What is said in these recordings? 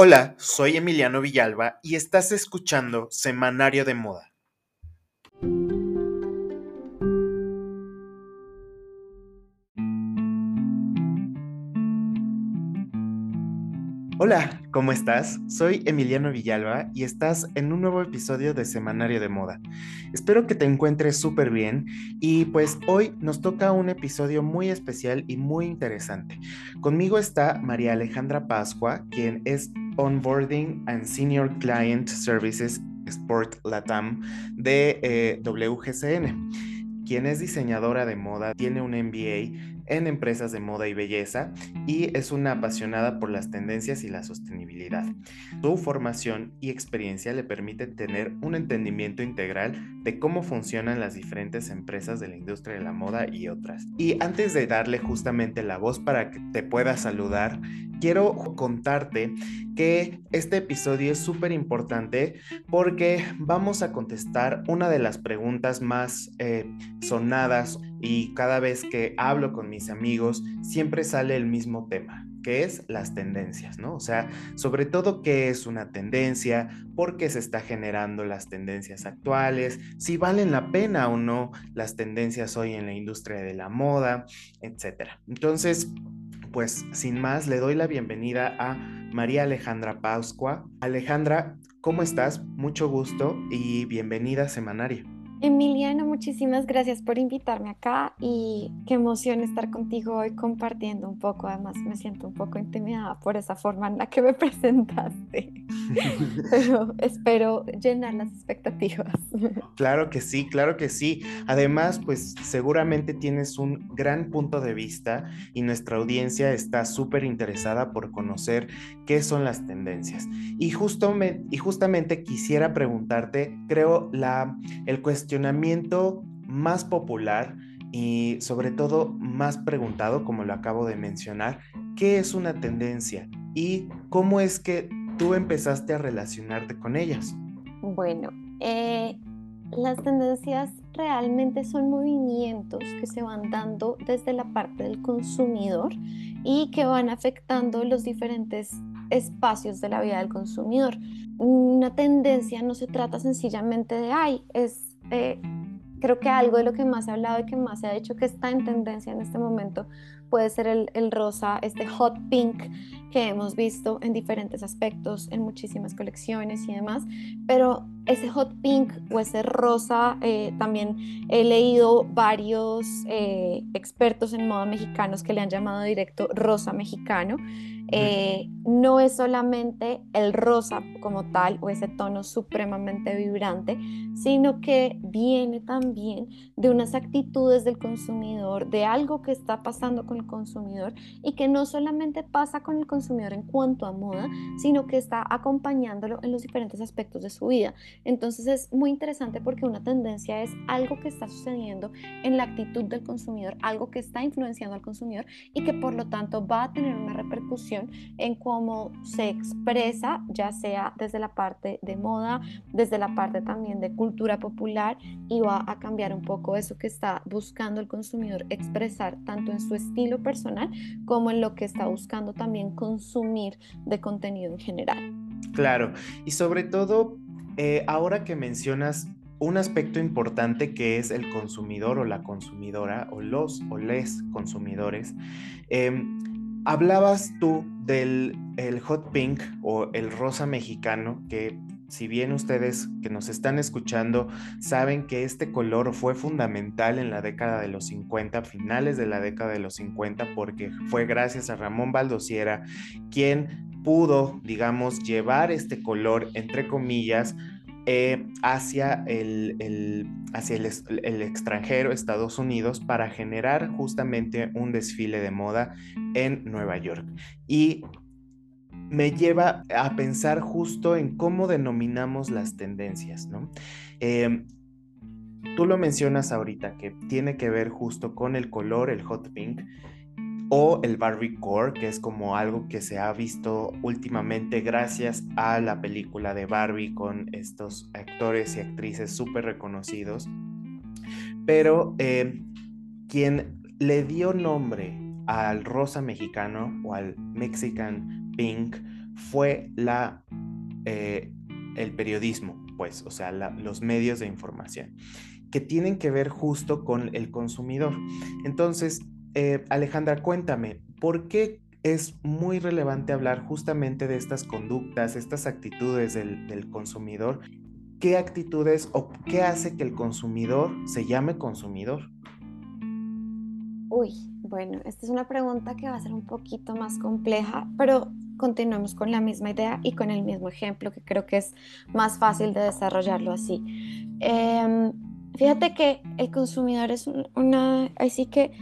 Hola, soy Emiliano Villalba y estás escuchando Semanario de Moda. Hola, ¿cómo estás? Soy Emiliano Villalba y estás en un nuevo episodio de Semanario de Moda. Espero que te encuentres súper bien y pues hoy nos toca un episodio muy especial y muy interesante. Conmigo está María Alejandra Pascua, quien es Onboarding and Senior Client Services Sport Latam de eh, WGCN, quien es diseñadora de moda, tiene un MBA en empresas de moda y belleza y es una apasionada por las tendencias y la sostenibilidad. Su formación y experiencia le permiten tener un entendimiento integral de cómo funcionan las diferentes empresas de la industria de la moda y otras. Y antes de darle justamente la voz para que te pueda saludar, quiero contarte que este episodio es súper importante porque vamos a contestar una de las preguntas más eh, sonadas y cada vez que hablo con mis amigos siempre sale el mismo tema que es las tendencias, ¿no? O sea, sobre todo qué es una tendencia, por qué se está generando las tendencias actuales, si valen la pena o no las tendencias hoy en la industria de la moda, etcétera. Entonces, pues sin más, le doy la bienvenida a María Alejandra Pauscua. Alejandra, ¿cómo estás? Mucho gusto y bienvenida a Semanario. Emiliano, muchísimas gracias por invitarme acá y qué emoción estar contigo hoy compartiendo un poco. Además, me siento un poco intimidada por esa forma en la que me presentaste, pero espero llenar las expectativas. Claro que sí, claro que sí. Además, pues seguramente tienes un gran punto de vista y nuestra audiencia está súper interesada por conocer qué son las tendencias. Y, justo y justamente quisiera preguntarte, creo, la, el cuestionamiento cuestionamiento más popular y sobre todo más preguntado, como lo acabo de mencionar, ¿qué es una tendencia y cómo es que tú empezaste a relacionarte con ellas? Bueno, eh, las tendencias realmente son movimientos que se van dando desde la parte del consumidor y que van afectando los diferentes espacios de la vida del consumidor. Una tendencia no se trata sencillamente de, ay, es eh, creo que algo de lo que más se ha hablado y que más se ha dicho que está en tendencia en este momento puede ser el, el, rosa, este hot pink que hemos visto en diferentes aspectos, en muchísimas colecciones y demás, pero ese hot pink o ese rosa, eh, también he leído varios eh, expertos en moda mexicanos que le han llamado directo rosa mexicano. Eh, no es solamente el rosa como tal o ese tono supremamente vibrante, sino que viene también de unas actitudes del consumidor, de algo que está pasando con el consumidor y que no solamente pasa con el consumidor en cuanto a moda, sino que está acompañándolo en los diferentes aspectos de su vida. Entonces es muy interesante porque una tendencia es algo que está sucediendo en la actitud del consumidor, algo que está influenciando al consumidor y que por lo tanto va a tener una repercusión en cómo se expresa, ya sea desde la parte de moda, desde la parte también de cultura popular y va a cambiar un poco eso que está buscando el consumidor expresar tanto en su estilo personal como en lo que está buscando también consumir de contenido en general. Claro, y sobre todo, eh, ahora que mencionas un aspecto importante que es el consumidor o la consumidora o los o les consumidores, em, hablabas tú del el hot pink o el rosa mexicano que si bien ustedes que nos están escuchando saben que este color fue fundamental en la década de los 50, finales de la década de los 50, porque fue gracias a Ramón Baldosiera quien pudo, digamos, llevar este color, entre comillas, eh, hacia, el, hacia el, extranjero, Estados Unidos, para generar justamente un desfile de moda en Nueva York. Y me lleva a pensar justo en cómo denominamos las tendencias, ¿no? Em, tú lo mencionas ahorita, que tiene que ver justo con el color, el hot pink, o el Barbie Core, que es como algo que se ha visto últimamente gracias a la película de Barbie con estos actores y actrices súper reconocidos. Pero em, quien le dio nombre al rosa mexicano o al Mexican Pink fue la, eh, el periodismo, pues, o sea, los medios de información, que tienen que ver justo con el consumidor. Entonces, eh, Alejandra, cuéntame, ¿por qué es muy relevante hablar justamente de estas conductas, estas actitudes del, consumidor? ¿Qué actitudes o qué hace que el consumidor se llame consumidor? Uy, bueno, esta es una pregunta que va a ser un poquito más compleja, pero continuamos con la misma idea y con el mismo ejemplo, que creo que es más fácil de desarrollarlo así. Em, fíjate que el consumidor es una, así que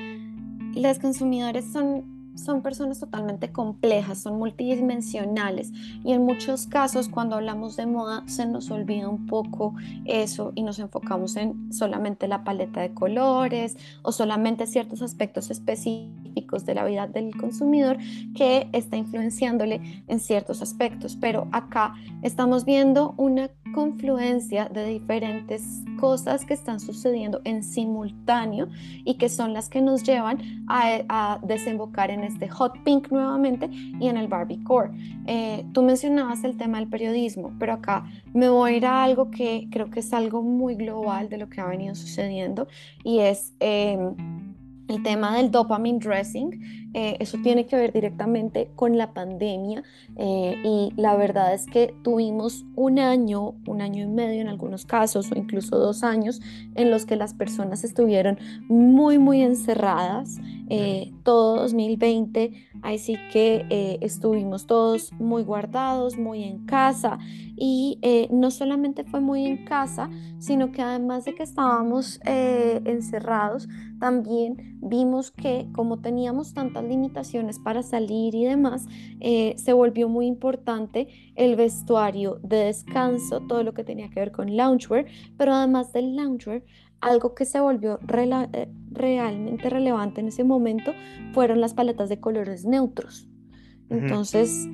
los consumidores son son personas totalmente complejas, son multidimensionales y en muchos casos cuando hablamos de moda se nos olvida un poco eso y nos enfocamos en solamente la paleta de colores o solamente ciertos aspectos específicos de la vida del consumidor que está influenciándole en ciertos aspectos. Pero acá estamos viendo una confluencia de diferentes cosas que están sucediendo en simultáneo y que son las que nos llevan a, a desembocar en este hot pink nuevamente y en el Barbiecore. Eh, tú mencionabas el tema del periodismo, pero acá me voy a ir a algo que creo que es algo muy global de lo que ha venido sucediendo y es em, el tema del dopamine dressing eh, eso tiene que ver directamente con la pandemia eh, y la verdad es que tuvimos un año, un año y medio en algunos casos o incluso dos años en los que las personas estuvieron muy, muy encerradas. Eh, todo 2020, así que estuvimos todos muy guardados, muy en casa y no solamente fue muy en casa, sino que además de que estábamos encerrados, también vimos que como teníamos tantas limitaciones para salir y demás, eh, se volvió muy importante el vestuario de descanso, todo lo que tenía que ver con loungewear, pero además del loungewear, algo que se volvió eh, realmente relevante en ese momento fueron las paletas de colores neutros. Entonces,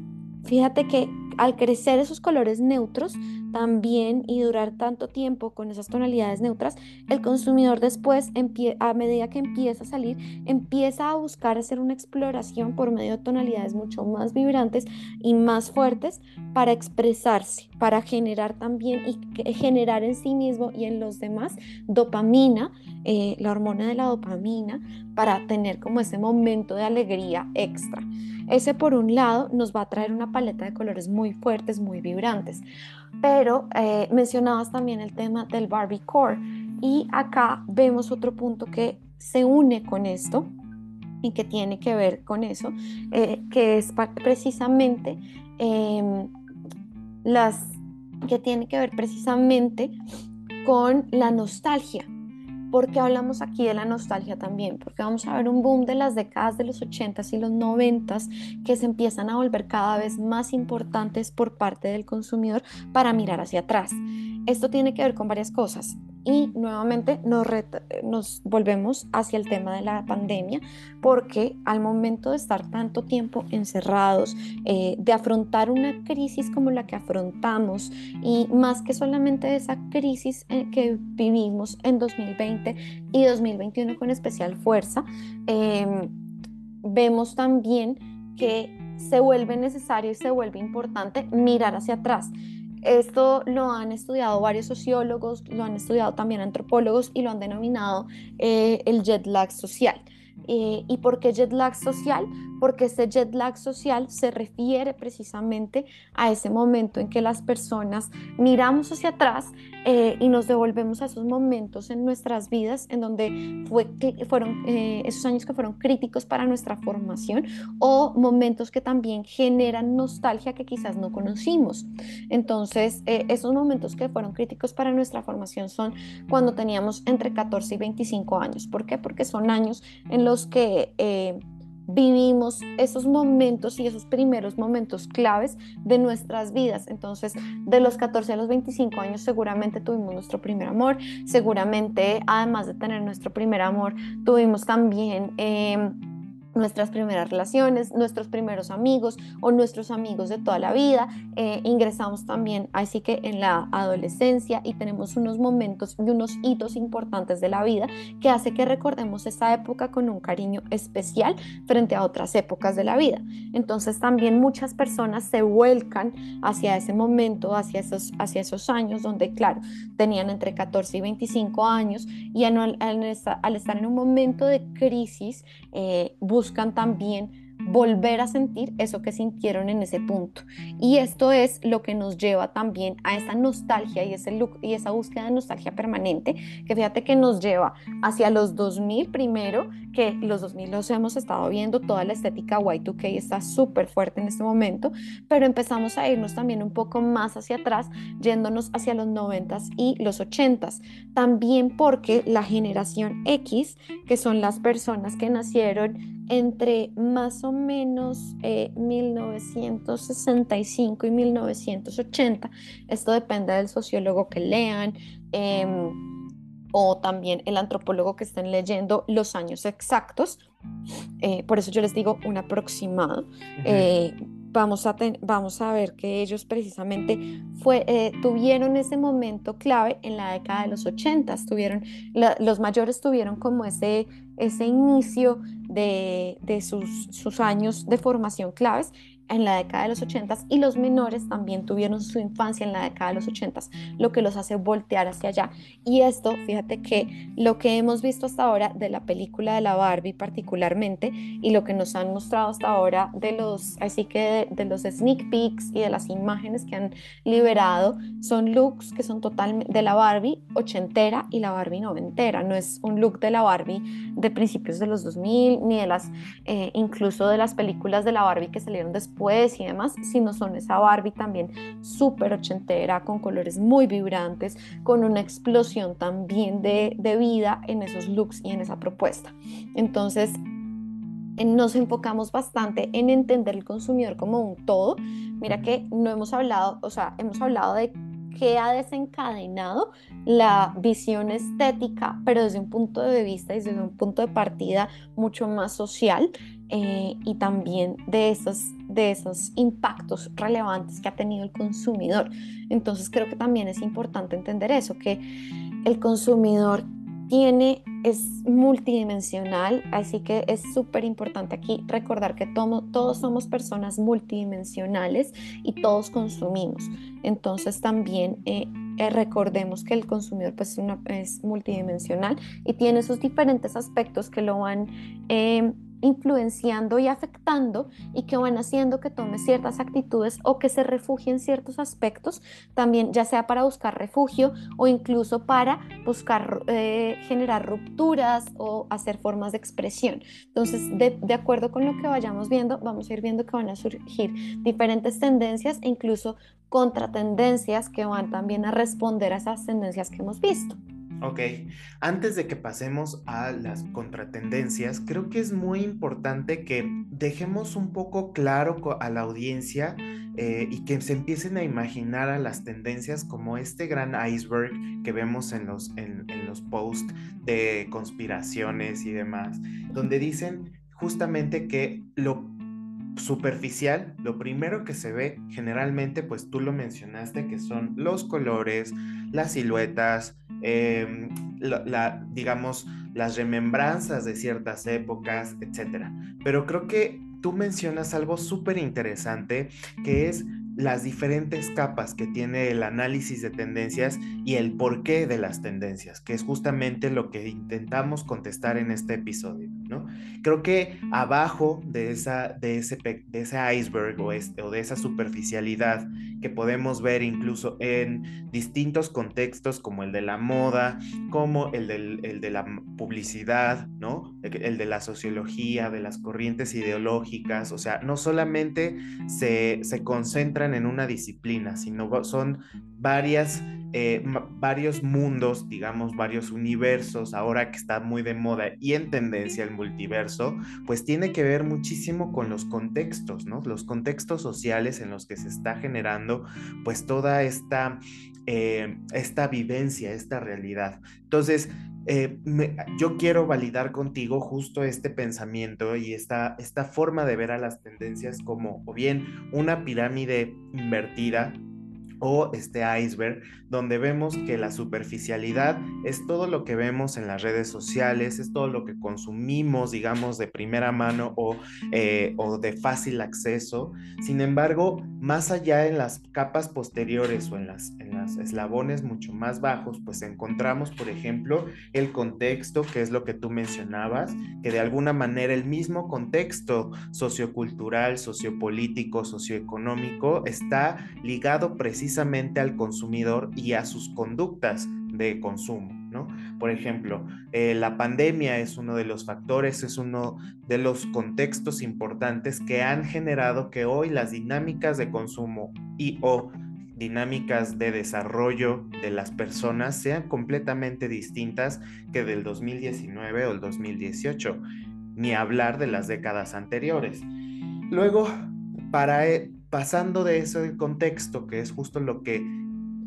fíjate que al crecer esos colores neutros, también y durar tanto tiempo con esas tonalidades neutras, el consumidor después, a medida que empieza a salir, empieza a buscar hacer una exploración por medio de tonalidades mucho más vibrantes y más fuertes para expresarse, para generar también y generar en sí mismo y en los demás dopamina, eh, la hormona de la dopamina, para tener como ese momento de alegría extra. Ese por un lado nos va a traer una paleta de colores muy fuertes, muy vibrantes. Pero eh, mencionabas también el tema del Barbie Core y acá vemos otro punto que se une con esto y que tiene que ver con eso, eh, que es precisamente em, las que tiene que ver precisamente con la nostalgia. Porque hablamos aquí de la nostalgia también? Porque vamos a ver un boom de las décadas de los 80s y los 90s que se empiezan a volver cada vez más importantes por parte del consumidor para mirar hacia atrás. Esto tiene que ver con varias cosas y nuevamente nos, nos, volvemos hacia el tema de la pandemia porque al momento de estar tanto tiempo encerrados, eh, de afrontar una crisis como la que afrontamos y más que solamente esa crisis eh, que vivimos en 2020 y 2021 con especial fuerza, em, vemos también que se vuelve necesario y se vuelve importante mirar hacia atrás esto lo han estudiado varios sociólogos, lo han estudiado también antropólogos y lo han denominado eh, el jet lag social. Eh, ¿Y por qué jet lag social? Porque ese jet lag social se refiere precisamente a ese momento en que las personas miramos hacia atrás eh, y nos devolvemos a esos momentos en nuestras vidas en donde fue, fueron eh, esos años que fueron críticos para nuestra formación o momentos que también generan nostalgia que quizás no conocimos. Entonces, esos momentos que fueron críticos para nuestra formación son cuando teníamos entre 14 y 25 años. ¿Por qué? Porque son años en los que eh, vivimos esos momentos y esos primeros momentos claves de nuestras vidas. Entonces, de los 14 a los 25 años seguramente tuvimos nuestro primer amor, seguramente además de tener nuestro primer amor, tuvimos también... Em, nuestras primeras relaciones, nuestros primeros amigos o nuestros amigos de toda la vida. Eh, ingresamos también así que en la adolescencia y tenemos unos momentos y unos hitos importantes de la vida que hace que recordemos esa época con un cariño especial frente a otras épocas de la vida. Entonces también muchas personas se vuelcan hacia ese momento, hacia esos, hacia esos años donde, claro, tenían entre 14 y 25 años y al, estar en un momento de crisis, eh, también volver a sentir eso que sintieron en ese punto. Y esto es lo que nos lleva también a esa nostalgia y, ese look, y esa búsqueda de nostalgia permanente, que fíjate que nos lleva hacia los 2000 primero, que los 2000 los hemos estado viendo, toda la estética Y2K está súper fuerte en este momento, pero empezamos a irnos también un poco más hacia atrás, yéndonos hacia los 90s y los 80s. También porque la generación X, que son las personas que nacieron entre más o menos 1965 eh, y 1980. Esto depende del sociólogo que lean. Em, o también el antropólogo que estén leyendo los años exactos. Eh, por eso yo les digo un aproximado vamos a, vamos a ver que ellos precisamente fue, eh, tuvieron ese momento clave en la década de los 80, tuvieron, los mayores tuvieron como ese, ese inicio de, de sus, sus, años de formación claves en la década de los 80 y los menores también tuvieron su infancia en la década de los 80 lo que los hace voltear hacia allá. Y esto, fíjate que lo que hemos visto hasta ahora de la película de la Barbie particularmente y lo que nos han mostrado hasta ahora de los, así que de, los sneak peeks y de las imágenes que han liberado son looks que son totalmente de la Barbie ochentera y la Barbie noventera. No es un look de la Barbie de principios de los 2000 ni de las, eh, incluso de las películas de la Barbie que salieron después y demás, sino son esa Barbie también súper ochentera, con colores muy vibrantes, con una explosión también de, de vida en esos looks y en esa propuesta. Entonces, nos enfocamos bastante en entender el consumidor como un todo. Mira que no hemos hablado, o sea, hemos hablado de qué ha desencadenado la visión estética, pero desde un punto de vista y desde un punto de partida mucho más social eh, y también de esos, de esos impactos relevantes que ha tenido el consumidor. Entonces creo que también es importante entender eso, que el consumidor tiene, es multidimensional, así que es súper importante aquí recordar que todos somos personas multidimensionales y todos consumimos. Entonces también eh, eh, recordemos que el consumidor pues, es multidimensional y tiene sus diferentes aspectos que lo van... Eh, influenciando y afectando y que van haciendo que tome ciertas actitudes o que se refugie en ciertos aspectos, también ya sea para buscar refugio o incluso para buscar eh, generar rupturas o hacer formas de expresión. Entonces, de, de acuerdo con lo que vayamos viendo, vamos a ir viendo que van a surgir diferentes tendencias e incluso contratendencias que van también a responder a esas tendencias que hemos visto. Ok, antes de que pasemos a las contratendencias, creo que es muy importante que dejemos un poco claro a la audiencia eh, y que se empiecen a imaginar a las tendencias como este gran iceberg que vemos en los, en, en los posts de conspiraciones y demás, donde dicen justamente que lo superficial, lo primero que se ve generalmente, pues tú lo mencionaste, que son los colores, las siluetas, em, la, digamos, las remembranzas de ciertas épocas, etc. Pero creo que tú mencionas algo súper interesante, que es las diferentes capas que tiene el análisis de tendencias y el porqué de las tendencias, que es justamente lo que intentamos contestar en este episodio, Creo que abajo de, esa, de, ese, iceberg o, o de esa superficialidad que podemos ver incluso en distintos contextos como el de la moda, como el, del, el de la publicidad, ¿no? El de la sociología, de las corrientes ideológicas, o sea, no solamente se, se concentra en una disciplina, sino son varias, eh, varios mundos, digamos, varios universos, ahora que está muy de moda y en tendencia el multiverso, pues tiene que ver muchísimo con los contextos, ¿no? Los contextos sociales en los que se está generando, pues toda esta, eh, esta vivencia, esta realidad. Entonces, eh, yo quiero validar contigo justo este pensamiento y esta, esta forma de ver a las tendencias como o bien una pirámide invertida o este iceberg, donde vemos que la superficialidad es todo lo que vemos en las redes sociales, es todo lo que consumimos, digamos, de primera mano o, eh, o de fácil acceso. Sin embargo, más allá en las capas posteriores o en las, en las eslabones mucho más bajos, pues encontramos, por ejemplo, el contexto, que es lo que tú mencionabas, que de alguna manera el mismo contexto sociocultural, sociopolítico, socioeconómico está ligado precisamente al consumidor y a sus conductas de consumo. ¿no? Por ejemplo, eh, la pandemia es uno de los factores, es uno de los contextos importantes que han generado que hoy las dinámicas de consumo y o dinámicas de desarrollo de las personas sean completamente distintas que del 2019 o el 2018, ni hablar de las décadas anteriores. Luego, para, e, pasando de ese contexto, que es justo lo que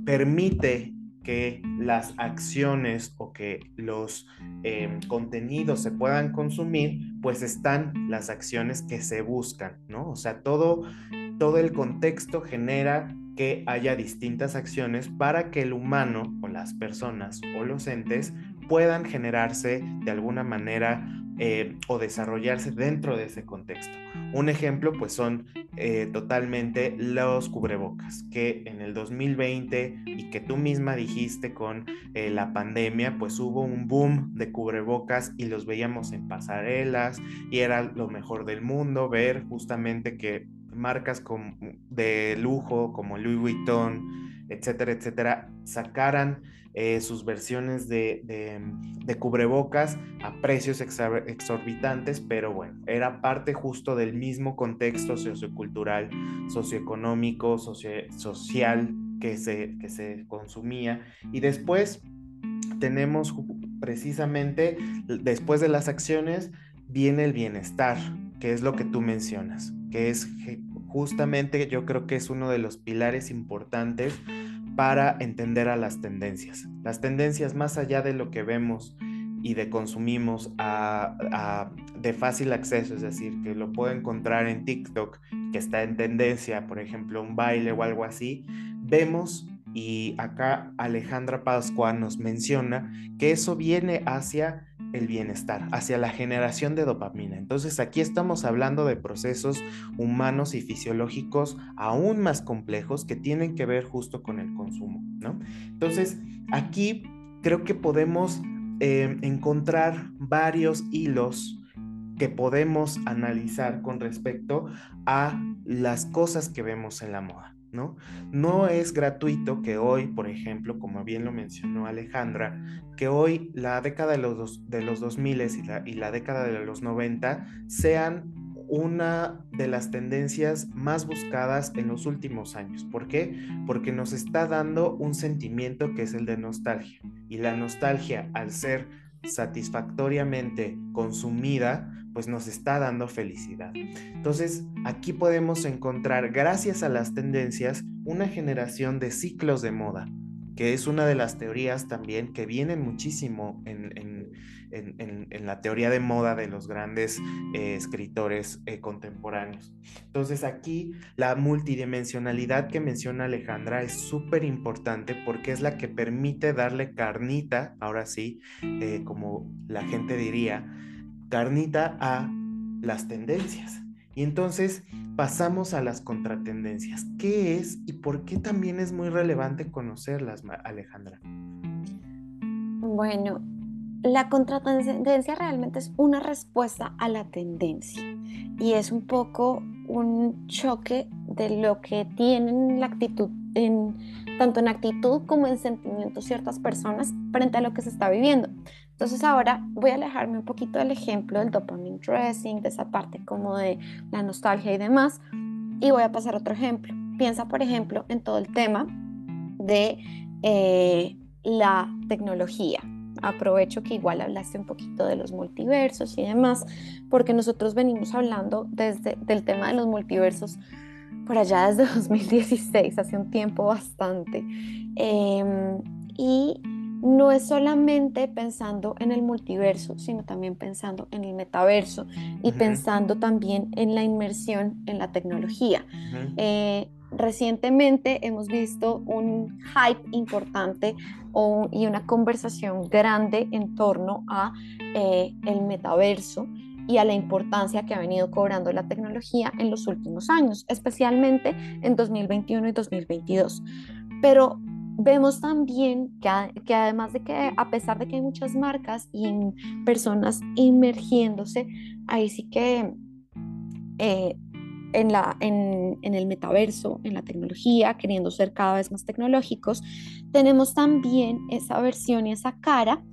permite que las acciones o que los em, contenidos se puedan consumir, pues están las acciones que se buscan, ¿no? O sea, todo, todo el contexto genera que haya distintas acciones para que el humano o las personas o los entes puedan generarse de alguna manera eh, o desarrollarse dentro de ese contexto. Un ejemplo, pues son eh, totalmente los cubrebocas, que en el 2020 y que tú misma dijiste con eh, la pandemia, pues hubo un boom de cubrebocas y los veíamos en pasarelas y era lo mejor del mundo ver justamente que marcas de lujo como Louis Vuitton, etcétera, etcétera, sacaran eh, sus versiones de, cubrebocas a precios exorbitantes, pero bueno, era parte justo del mismo contexto sociocultural, socioeconómico, social que se, que se consumía. Y después tenemos precisamente, después de las acciones, viene el bienestar, que es lo que tú mencionas, que es justamente yo creo que es uno de los pilares importantes para entender a las tendencias. Las tendencias más allá de lo que vemos y de consumimos de fácil acceso, es decir, que lo puedo encontrar en TikTok, que está en tendencia, por ejemplo, un baile o algo así, vemos y acá Alejandra Pascua nos menciona que eso viene hacia el bienestar, hacia la generación de dopamina. Entonces aquí estamos hablando de procesos humanos y fisiológicos aún más complejos que tienen que ver justo con el consumo, ¿no? Entonces aquí creo que podemos eh, encontrar varios hilos que podemos analizar con respecto a las cosas que vemos en la moda. ¿No? es gratuito que hoy, por ejemplo, como bien lo mencionó Alejandra, que hoy la década de los, de los 2000 y la, y la década de los 90 sean una de las tendencias más buscadas en los últimos años. ¿Por qué? Porque nos está dando un sentimiento que es el de nostalgia. Y la nostalgia, al ser satisfactoriamente consumida, pues nos está dando felicidad. Entonces, aquí podemos encontrar, gracias a las tendencias, una generación de ciclos de moda, que es una de las teorías también que vienen muchísimo en, la teoría de moda de los grandes eh, escritores eh, contemporáneos. Entonces aquí la multidimensionalidad que menciona Alejandra es súper importante porque es la que permite darle carnita, ahora sí, eh, como la gente diría, carnita a las tendencias. Y entonces pasamos a las contratendencias. ¿Qué es y por qué también es muy relevante conocerlas, Alejandra? Bueno, la contratendencia realmente es una respuesta a la tendencia y es un poco un choque de lo que tienen la actitud tanto en actitud como en sentimiento ciertas personas frente a lo que se está viviendo. Entonces ahora voy a alejarme un poquito del ejemplo del dopamine dressing, de esa parte como de la nostalgia y demás, y voy a pasar a otro ejemplo. Piensa, por ejemplo, en todo el tema de eh, la tecnología. Aprovecho que igual hablaste un poquito de los multiversos y demás, porque nosotros venimos hablando desde del tema de los multiversos por allá desde 2016, hace un tiempo bastante. Em, y no es solamente pensando en el multiverso, sino también pensando en el metaverso y pensando también en la inmersión en la tecnología. Eh, recientemente hemos visto un hype importante y una conversación grande en torno a eh, el metaverso y a la importancia que ha venido cobrando la tecnología en los últimos años, especialmente en 2021 y 2022. Pero vemos también que, además de que a pesar de que hay muchas marcas y personas emergiéndose, ahí sí que eh, en, la, en, en, el metaverso, en la tecnología, queriendo ser cada vez más tecnológicos, tenemos también esa versión y esa cara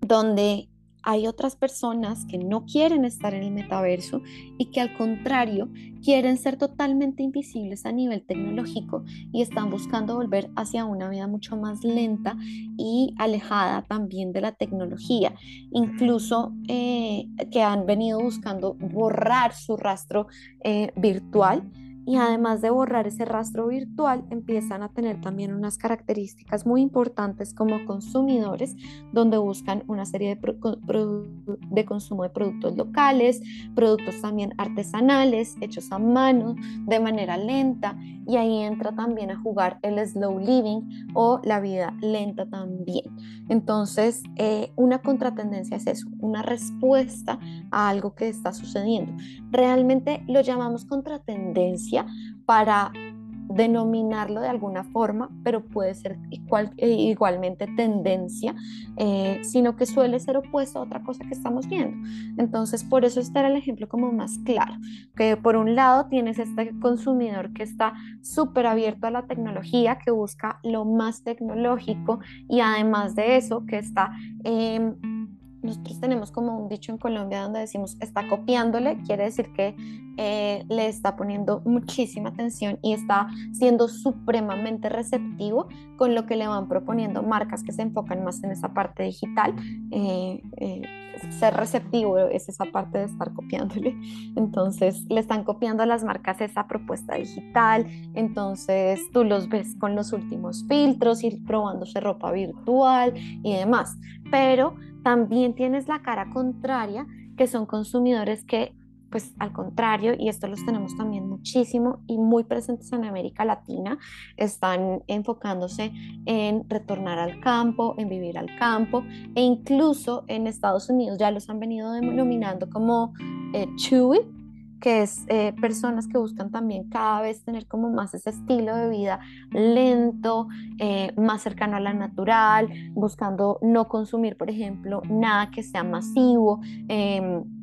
donde hay otras personas que no quieren estar en el metaverso y que al contrario quieren ser totalmente invisibles a nivel tecnológico y están buscando volver hacia una vida mucho más lenta y alejada también de la tecnología. Incluso eh, que han venido buscando borrar su rastro eh, virtual y además de borrar ese rastro virtual, empiezan a tener también unas características muy importantes como consumidores, donde buscan una serie de, de consumo de productos locales, productos también artesanales, hechos a mano, de manera lenta, y ahí entra también a jugar el slow living o la vida lenta también. Entonces, eh, una contratendencia es eso, una respuesta a algo que está sucediendo. Realmente lo llamamos contratendencia para denominarlo de alguna forma, pero puede ser igual, eh, igualmente tendencia, eh, sino que suele ser opuesto a otra cosa que estamos viendo. Entonces, por eso este era el ejemplo como más claro, que por un lado tienes este consumidor que está súper abierto a la tecnología, que busca lo más tecnológico y además de eso, que está... Eh, nosotros tenemos como un dicho en Colombia donde decimos está copiándole, quiere decir que eh, le está poniendo muchísima atención y está siendo supremamente receptivo con lo que le van proponiendo marcas que se enfocan más en esa parte digital. Eh, eh, ser receptivo es esa parte de estar copiándole. Entonces le están copiando a las marcas esa propuesta digital. Entonces tú los ves con los últimos filtros, ir probándose ropa virtual y demás. Pero también tienes la cara contraria, que son consumidores que, pues al contrario, y esto los tenemos también muchísimo y muy presentes en América Latina, están enfocándose en retornar al campo, en vivir al campo, e incluso en Estados Unidos ya los han venido denominando como eh, chewy, que es eh, personas que buscan también cada vez tener como más ese estilo de vida lento, eh, más cercano a la natural, buscando no consumir, por ejemplo, nada que sea masivo. Em,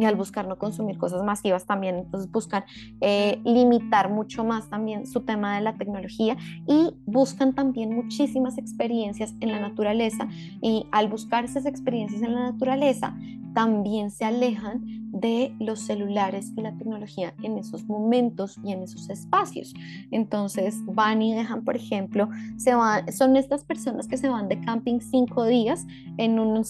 y al buscar no consumir cosas masivas también, entonces buscan eh, limitar mucho más también su tema de la tecnología y buscan también muchísimas experiencias en la naturaleza y al buscar esas experiencias en la naturaleza también se alejan de los celulares y la tecnología en esos momentos y en esos espacios. Entonces van y dejan, por ejemplo, se van, son estas personas que se van de camping cinco días en un,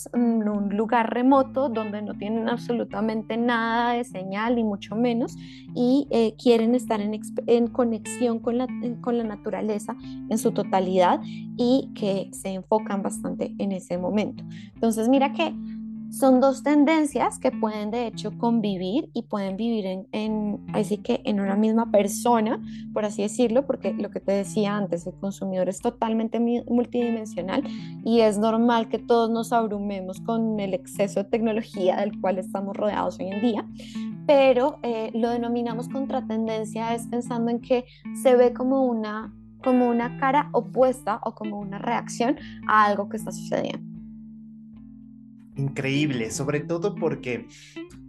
lugar remoto donde no tienen absolutamente nada de señal y mucho menos y eh, quieren estar en, en conexión con la, con la naturaleza en su totalidad y que se enfocan bastante en ese momento. Entonces mira que son dos tendencias que pueden de hecho convivir y pueden vivir en, así que en una misma persona, por así decirlo, porque lo que te decía antes, el consumidor es totalmente multidimensional y es normal que todos nos abrumemos con el exceso de tecnología del cual estamos rodeados hoy en día, pero eh, lo denominamos contratendencia es pensando en que se ve como una como una cara opuesta o como una reacción a algo que está sucediendo increíble, sobre todo porque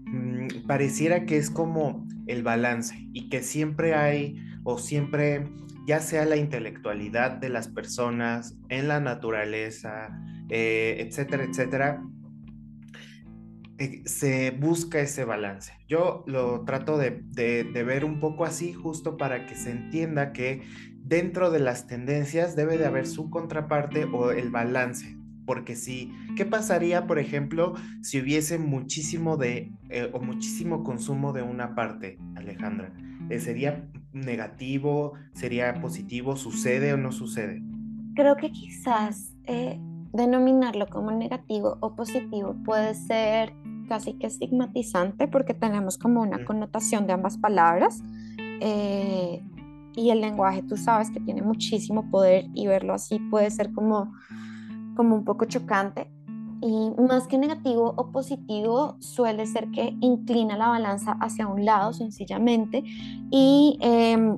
mm, pareciera que es como el balance y que siempre hay o siempre ya sea la intelectualidad de las personas en la naturaleza, eh, etcétera, etcétera, eh, se busca ese balance. Yo lo trato de, de ver un poco así justo para que se entienda que dentro de las tendencias debe de haber su contraparte o el balance porque sí, ¿qué pasaría, por ejemplo, si hubiese muchísimo de eh, o muchísimo consumo de una parte, Alejandra? Eh, ¿Sería negativo? ¿Sería positivo? ¿Sucede o no sucede? Creo que quizás eh, denominarlo como negativo o positivo puede ser casi que estigmatizante porque tenemos como una connotación de ambas palabras. Eh, y el lenguaje, tú sabes que tiene muchísimo poder y verlo así puede ser como, como un poco chocante. Y más que negativo o positivo, suele ser que inclina la balanza hacia un lado sencillamente y em,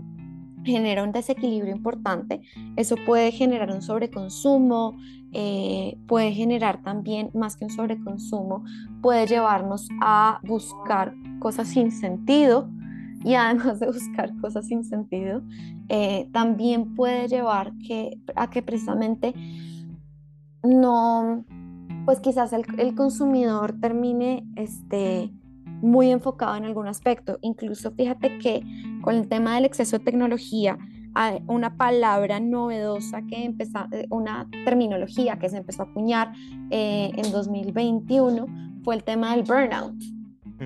genera un desequilibrio importante. Eso puede generar un sobreconsumo, eh, puede generar también, más que un sobreconsumo, puede llevarnos a buscar cosas sin sentido y además de buscar cosas sin sentido, eh, también puede llevar que, a que precisamente no, pues quizás el, el, consumidor termine este, muy enfocado en algún aspecto. Incluso fíjate que con el tema del exceso de tecnología, una palabra novedosa que empezó, eh, una terminología que se empezó a acuñar eh, en 2021 fue el tema del burnout.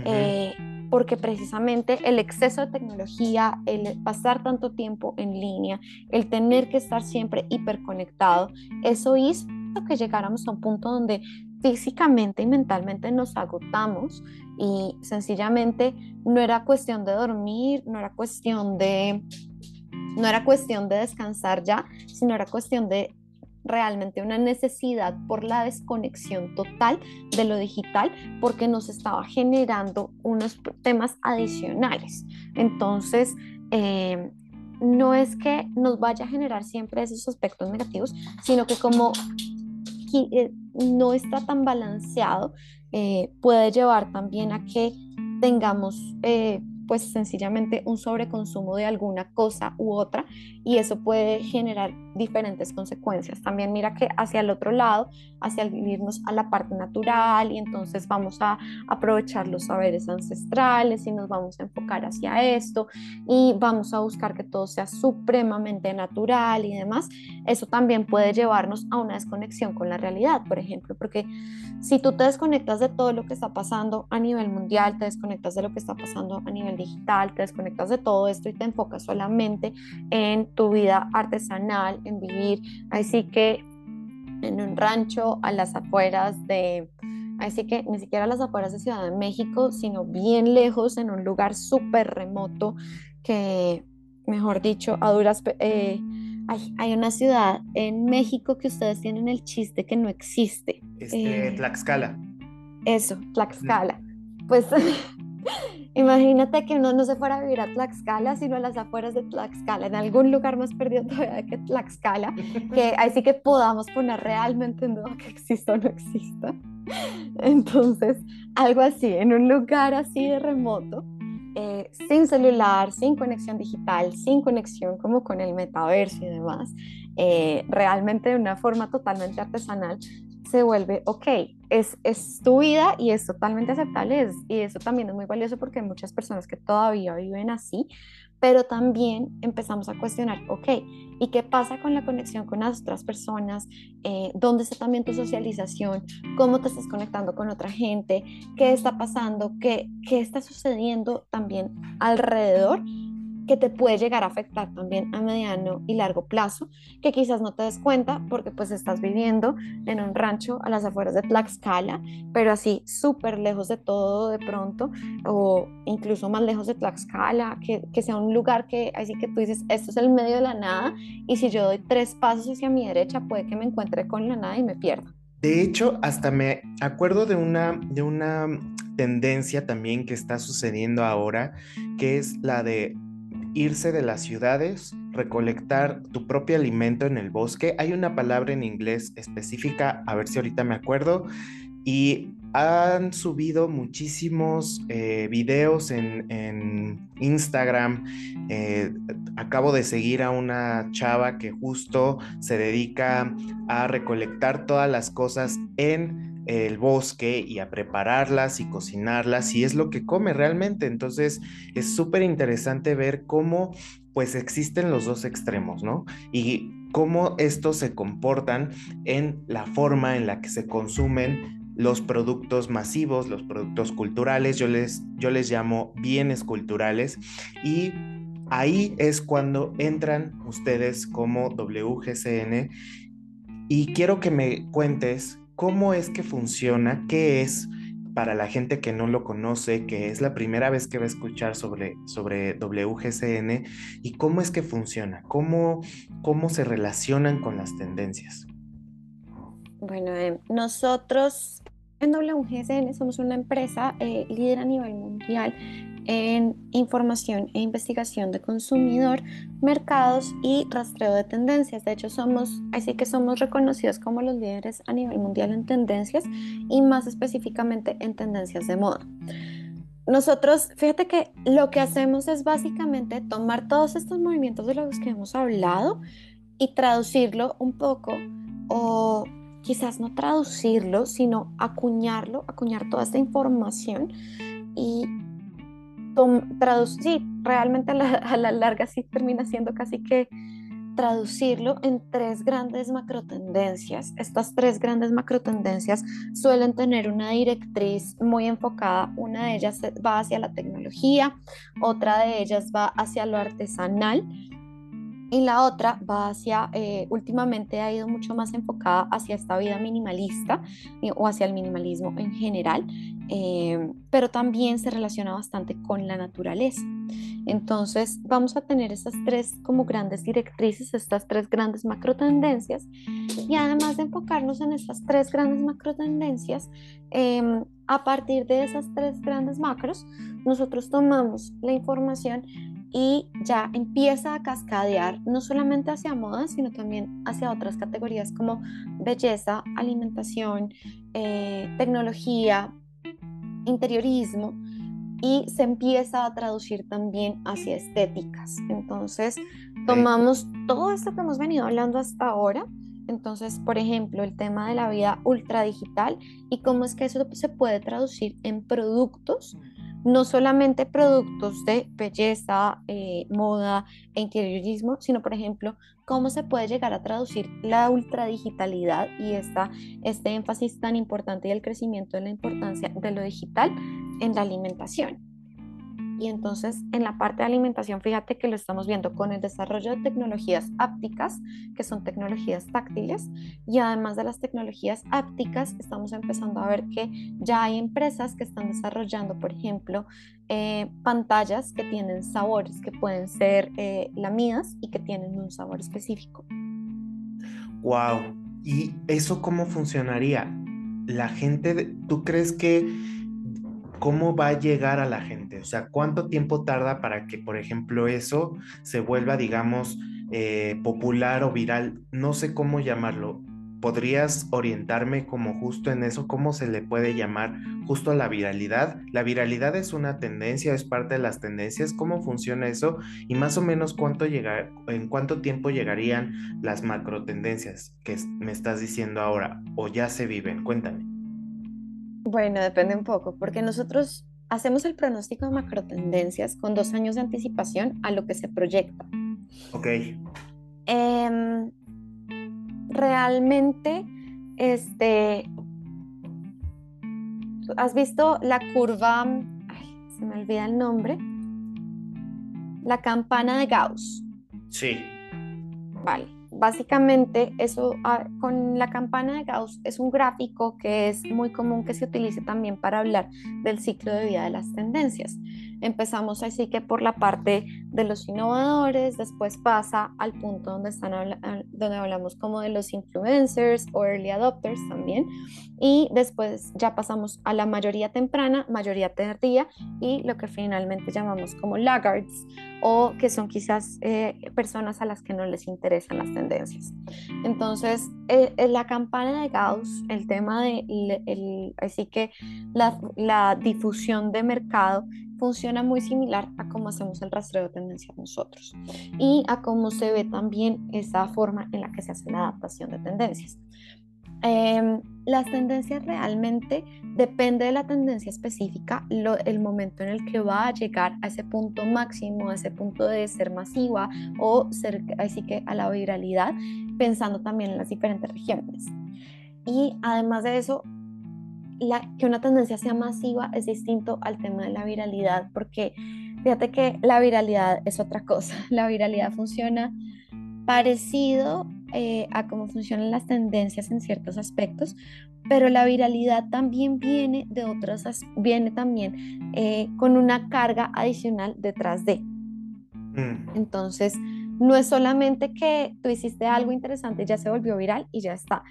Eh, porque precisamente el exceso de tecnología, el pasar tanto tiempo en línea, el tener que estar siempre hiperconectado, eso hizo que llegáramos a un punto donde físicamente y mentalmente nos agotamos y sencillamente no era cuestión de dormir, no era cuestión de no era cuestión de descansar ya, sino era cuestión de realmente una necesidad por la desconexión total de lo digital porque nos estaba generando unos temas adicionales. Entonces, eh, no es que nos vaya a generar siempre esos aspectos negativos, sino que como no está tan balanceado, eh, puede llevar también a que tengamos pues sencillamente un sobreconsumo de alguna cosa u otra y eso puede generar diferentes consecuencias. También mira que hacia el otro lado, hacia el irnos a la parte natural y entonces vamos a aprovechar los saberes ancestrales y nos vamos a enfocar hacia esto y vamos a buscar que todo sea supremamente natural y demás. Eso también puede llevarnos a una desconexión con la realidad, por ejemplo, porque si tú te desconectas de todo lo que está pasando a nivel mundial, te desconectas de lo que está pasando a nivel digital, te desconectas de todo esto y te enfocas solamente en tu vida artesanal, en vivir, así que en un rancho a las afueras de, así que ni siquiera a las afueras de Ciudad de México, sino bien lejos, en un lugar súper remoto que, mejor dicho, a duras... Eh, hay, hay, una ciudad en México que ustedes tienen el chiste que no existe. Este, eh, Tlaxcala. Eso, Tlaxcala. Pues Imagínate que uno no se fuera a vivir a Tlaxcala, sino a las afueras de Tlaxcala, en algún lugar más perdido todavía que Tlaxcala, que así que podamos poner realmente en duda que exista o no exista. Entonces, algo así, en un lugar así de remoto, eh, sin celular, sin conexión digital, sin conexión como con el metaverso y demás, eh, realmente de una forma totalmente artesanal, se vuelve, ok, es, es tu vida y es totalmente aceptable y eso también es muy valioso porque hay muchas personas que todavía viven así, pero también empezamos a cuestionar, ok, ¿y qué pasa con la conexión con las otras personas? Eh, ¿Dónde está también tu socialización? ¿Cómo te estás conectando con otra gente? ¿Qué está pasando? ¿Qué, qué está sucediendo también alrededor? Que te puede llegar a afectar también a mediano y largo plazo, que quizás no te des cuenta porque pues estás viviendo en un rancho a las afueras de Tlaxcala, pero así súper lejos de todo de pronto, o incluso más lejos de Tlaxcala, que, que sea un lugar que así que tú dices, esto es el medio de la nada, y si yo doy tres pasos hacia mi derecha, puede que me encuentre con la nada y me pierda. De hecho, hasta me acuerdo de una, de una tendencia también que está sucediendo ahora, que es la de irse de las ciudades, recolectar tu propio alimento en el bosque. Hay una palabra en inglés específica, a ver si ahorita me acuerdo, y han subido muchísimos eh, videos en, Instagram. Eh, acabo de seguir a una chava que justo se dedica a recolectar todas las cosas en el bosque y a prepararlas y cocinarlas y es lo que come realmente. Entonces es súper interesante ver cómo pues existen los dos extremos, ¿no? Y cómo estos se comportan en la forma en la que se consumen los productos masivos, los productos culturales, yo les, yo les llamo bienes culturales y ahí es cuando entran ustedes como WGCN y quiero que me cuentes cómo es que funciona, qué es para la gente que no lo conoce, que es la primera vez que va a escuchar sobre, sobre WGCN y cómo es que funciona, cómo, cómo se relacionan con las tendencias. Bueno, eh, nosotros en WGCN somos una empresa eh, líder a nivel mundial en información e investigación de consumidor, mercados y rastreo de tendencias. De hecho, somos, así que somos reconocidos como los líderes a nivel mundial en tendencias y más específicamente en tendencias de moda. Nosotros, fíjate que lo que hacemos es básicamente tomar todos estos movimientos de los que hemos hablado y traducirlo un poco o quizás no traducirlo, sino acuñarlo, acuñar toda esta información y traducir, realmente a la, larga sí termina siendo casi que traducirlo en tres grandes macrotendencias. Estas tres grandes macrotendencias suelen tener una directriz muy enfocada. Una de ellas va hacia la tecnología, otra de ellas va hacia lo artesanal y la otra va hacia, eh, últimamente ha ido mucho más enfocada hacia esta vida minimalista eh, o hacia el minimalismo en general, eh, pero también se relaciona bastante con la naturaleza. Entonces vamos a tener estas tres como grandes directrices, estas tres grandes macro tendencias y además de enfocarnos en estas tres grandes macro tendencias, em, a partir de esas tres grandes macros, nosotros tomamos la información y ya empieza a cascadear no solamente hacia moda, sino también hacia otras categorías como belleza, alimentación, eh, tecnología, interiorismo y se empieza a traducir también hacia estéticas. Entonces, tomamos todo esto que hemos venido hablando hasta ahora. Entonces, por ejemplo, el tema de la vida ultra digital y cómo es que eso se puede traducir en productos no solamente productos de belleza, eh, moda e interiorismo, sino, por ejemplo, cómo se puede llegar a traducir la ultradigitalidad y esta, este énfasis tan importante y el crecimiento de la importancia de lo digital en la alimentación. Y entonces en la parte de alimentación, fíjate que lo estamos viendo con el desarrollo de tecnologías ápticas, que son tecnologías táctiles, y además de las tecnologías ápticas, estamos empezando a ver que ya hay empresas que están desarrollando, por ejemplo, eh, pantallas que tienen sabores, que pueden ser eh, lamidas y que tienen un sabor específico. ¡Wow! ¿Y eso cómo funcionaría? La gente, ¿tú crees que cómo va a llegar a la gente, o sea, cuánto tiempo tarda para que, por ejemplo, eso se vuelva, digamos, eh, popular o viral, no sé cómo llamarlo. ¿Podrías orientarme como justo en eso? ¿Cómo se le puede llamar justo a la viralidad? ¿La viralidad es una tendencia, es parte de las tendencias? ¿Cómo funciona eso? Y más o menos cuánto llegar, en cuánto tiempo llegarían las macro tendencias que me estás diciendo ahora o ya se viven? Cuéntame. Bueno, depende un poco, porque nosotros hacemos el pronóstico de macrotendencias con dos años de anticipación a lo que se proyecta. Ok. Em, realmente, este, ¿has visto la curva? Ay, se me olvida el nombre. La campana de Gauss. Sí. Vale. Básicamente, eso ah, con la campana de Gauss es un gráfico que es muy común que se utilice también para hablar del ciclo de vida de las tendencias. Empezamos así que por la parte de los innovadores, después pasa al punto donde, están, donde hablamos como de los influencers o early adopters también, y después ya pasamos a la mayoría temprana, mayoría tardía y lo que finalmente llamamos como laggards o que son quizás eh, personas a las que no les interesan las tendencias. Entonces, eh, la campana de Gauss, el tema de, así que la, la difusión de mercado funciona muy similar a cómo hacemos el rastreo de tendencias nosotros y a cómo se ve también esa forma en la que se hace la adaptación de tendencias. Em, las tendencias realmente depende de la tendencia específica, el momento en el que va a llegar a ese punto máximo, a ese punto de ser masiva o ser así que a la viralidad, pensando también en las diferentes regiones. Y además de eso, que una tendencia sea masiva es distinto al tema de la viralidad, porque fíjate que la viralidad es otra cosa. La viralidad funciona parecido eh, a cómo funcionan las tendencias en ciertos aspectos, pero la viralidad también viene de otras, viene también eh, con una carga adicional detrás de. Mm. Entonces, no es solamente que tú hiciste algo interesante, ya se volvió viral y ya está.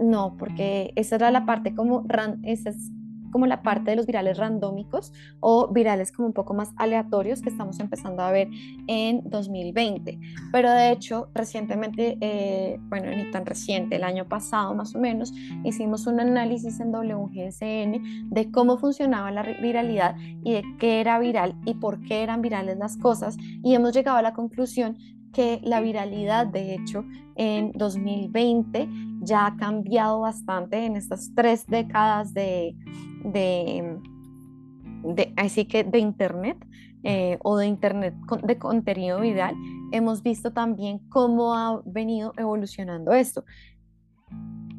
No, porque esa era la parte como, esa es como la parte de los virales randómicos o virales como un poco más aleatorios que estamos empezando a ver en 2020. Pero de hecho, recientemente, eh, bueno, ni tan reciente, el año pasado más o menos, hicimos un análisis en WGSN de cómo funcionaba la viralidad y de qué era viral y por qué eran virales las cosas y hemos llegado a la conclusión que la viralidad, de hecho, en 2020 ya ha cambiado bastante en estas tres décadas de, de, así que de Internet eh, o de Internet de contenido viral, hemos visto también cómo ha venido evolucionando esto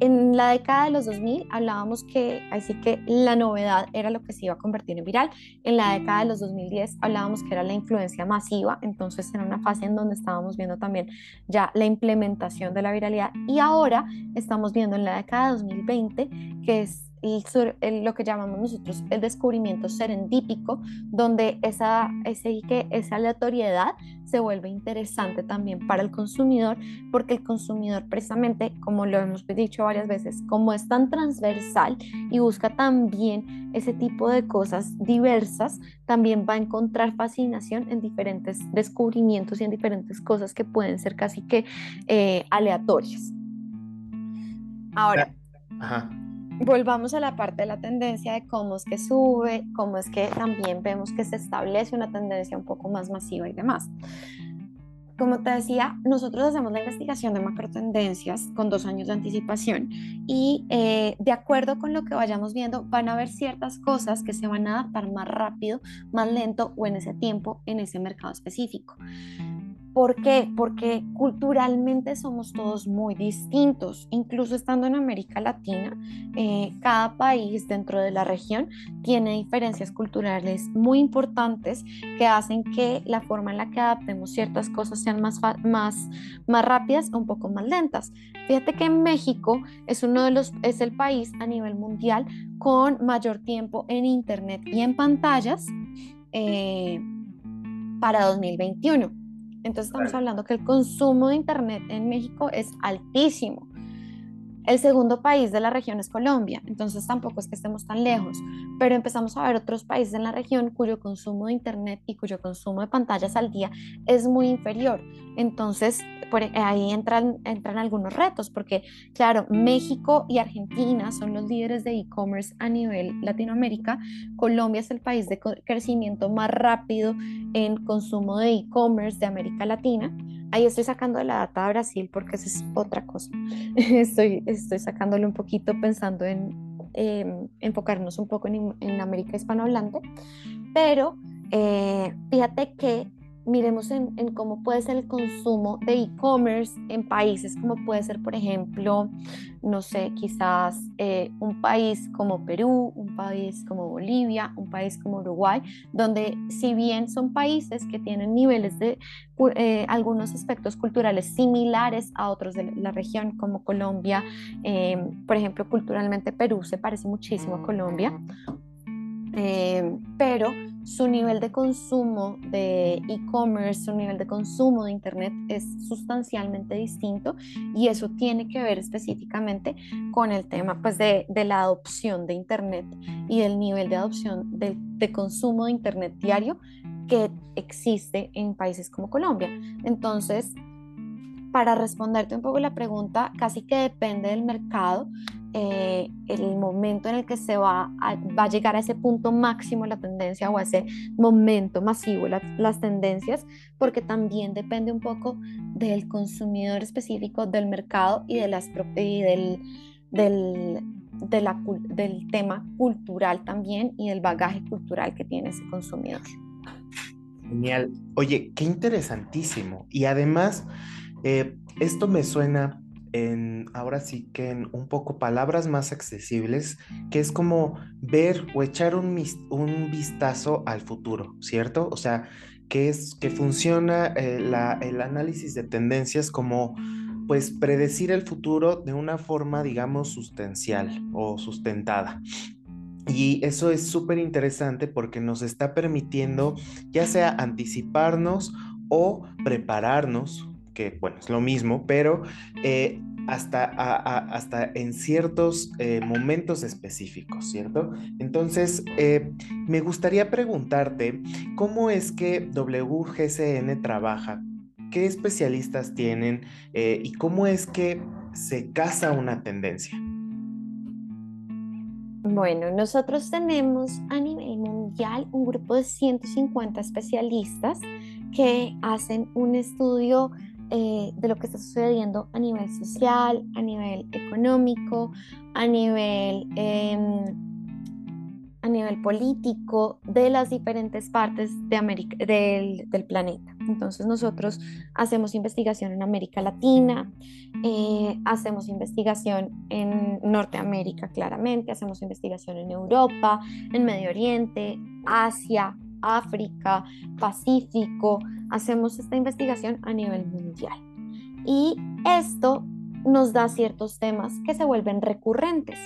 en la década de los 2000 hablábamos que así que la novedad era lo que se iba a convertir en viral. En la década de los 2010 hablábamos que era la influencia masiva, entonces era una fase en donde estábamos viendo también ya la implementación de la viralidad y ahora estamos viendo en la década de 2020 que es lo que llamamos nosotros el descubrimiento serendípico, donde esa, ese, que esa aleatoriedad se vuelve interesante también para el consumidor, porque el consumidor precisamente, como lo hemos dicho varias veces, como es tan transversal y busca también ese tipo de cosas diversas, también va a encontrar fascinación en diferentes descubrimientos y en diferentes cosas que pueden ser casi que eh, aleatorias. Ahora, volvamos a la parte de la tendencia de cómo es que sube, cómo es que también vemos que se establece una tendencia un poco más masiva y demás. Como te decía, nosotros hacemos la investigación de macro tendencias con dos años de anticipación y eh, de acuerdo con lo que vayamos viendo van a haber ciertas cosas que se van a adaptar más rápido, más lento o en ese tiempo en ese mercado específico. ¿Por qué? Porque culturalmente somos todos muy distintos, incluso estando en América Latina, eh, cada país dentro de la región tiene diferencias culturales muy importantes que hacen que la forma en la que adaptemos ciertas cosas sean más, más, más rápidas o un poco más lentas. Fíjate que México es uno de los, es el país a nivel mundial con mayor tiempo en Internet y en pantallas eh, para 2021. Entonces estamos hablando que el consumo de Internet en México es altísimo. El segundo país de la región es Colombia, entonces tampoco es que estemos tan lejos, pero empezamos a ver otros países en la región cuyo consumo de Internet y cuyo consumo de pantallas al día es muy inferior. Entonces, por e, ahí entran, entran algunos retos, porque claro, México y Argentina son los líderes de e-commerce a nivel Latinoamérica, Colombia es el país de crecimiento más rápido en consumo de e-commerce de América Latina Ahí estoy sacando la data de Brasil porque esa es otra cosa. Estoy, estoy sacándole un poquito pensando en em, enfocarnos un poco en, en América hispanohablante, pero eh, fíjate que miremos en, cómo puede ser el consumo de e-commerce en países como puede ser, por ejemplo, no sé, quizás eh, un país como Perú, un país como Bolivia, un país como Uruguay, donde si bien son países que tienen niveles de eh, algunos aspectos culturales similares a otros de la región, como Colombia, eh, por ejemplo, culturalmente Perú se parece muchísimo a Colombia, pero su nivel de consumo de e-commerce, su nivel de consumo de Internet es sustancialmente distinto y eso tiene que ver específicamente con el tema pues, de, la adopción de Internet y del nivel de adopción de, de consumo de Internet diario que existe en países como Colombia. Entonces, para responderte un poco la pregunta, casi que depende del mercado, eh, el momento en el que se va a, va a llegar a ese punto máximo la tendencia o a ese momento masivo las tendencias, porque también depende un poco del consumidor específico, del mercado y, de las, del, del, de la, del tema cultural también y del bagaje cultural que tiene ese consumidor. Genial. Oye, qué interesantísimo. Y además, eh, esto me suena en, ahora sí que en un poco palabras más accesibles, que es como ver o echar un, un vistazo al futuro, ¿cierto? O sea, que es que funciona eh, el análisis de tendencias como pues predecir el futuro de una forma, digamos, sustancial o sustentada. Y eso es súper interesante porque nos está permitiendo ya sea anticiparnos o prepararnos, que bueno, es lo mismo, pero eh, hasta, hasta en ciertos eh, momentos específicos, ¿cierto? Entonces, eh, me gustaría preguntarte, ¿cómo es que WGCN trabaja? ¿Qué especialistas tienen? ¿Y cómo es que se casa una tendencia? Bueno, nosotros tenemos a nivel mundial un grupo de 150 especialistas que hacen un estudio eh, de lo que está sucediendo a nivel social, a nivel económico, a nivel em, a nivel político de las diferentes partes de América, del, planeta. Entonces nosotros hacemos investigación en América Latina, eh, hacemos investigación en Norteamérica claramente, hacemos investigación en Europa, en Medio Oriente, Asia, África, Pacífico, hacemos esta investigación a nivel mundial. Y esto nos da ciertos temas que se vuelven recurrentes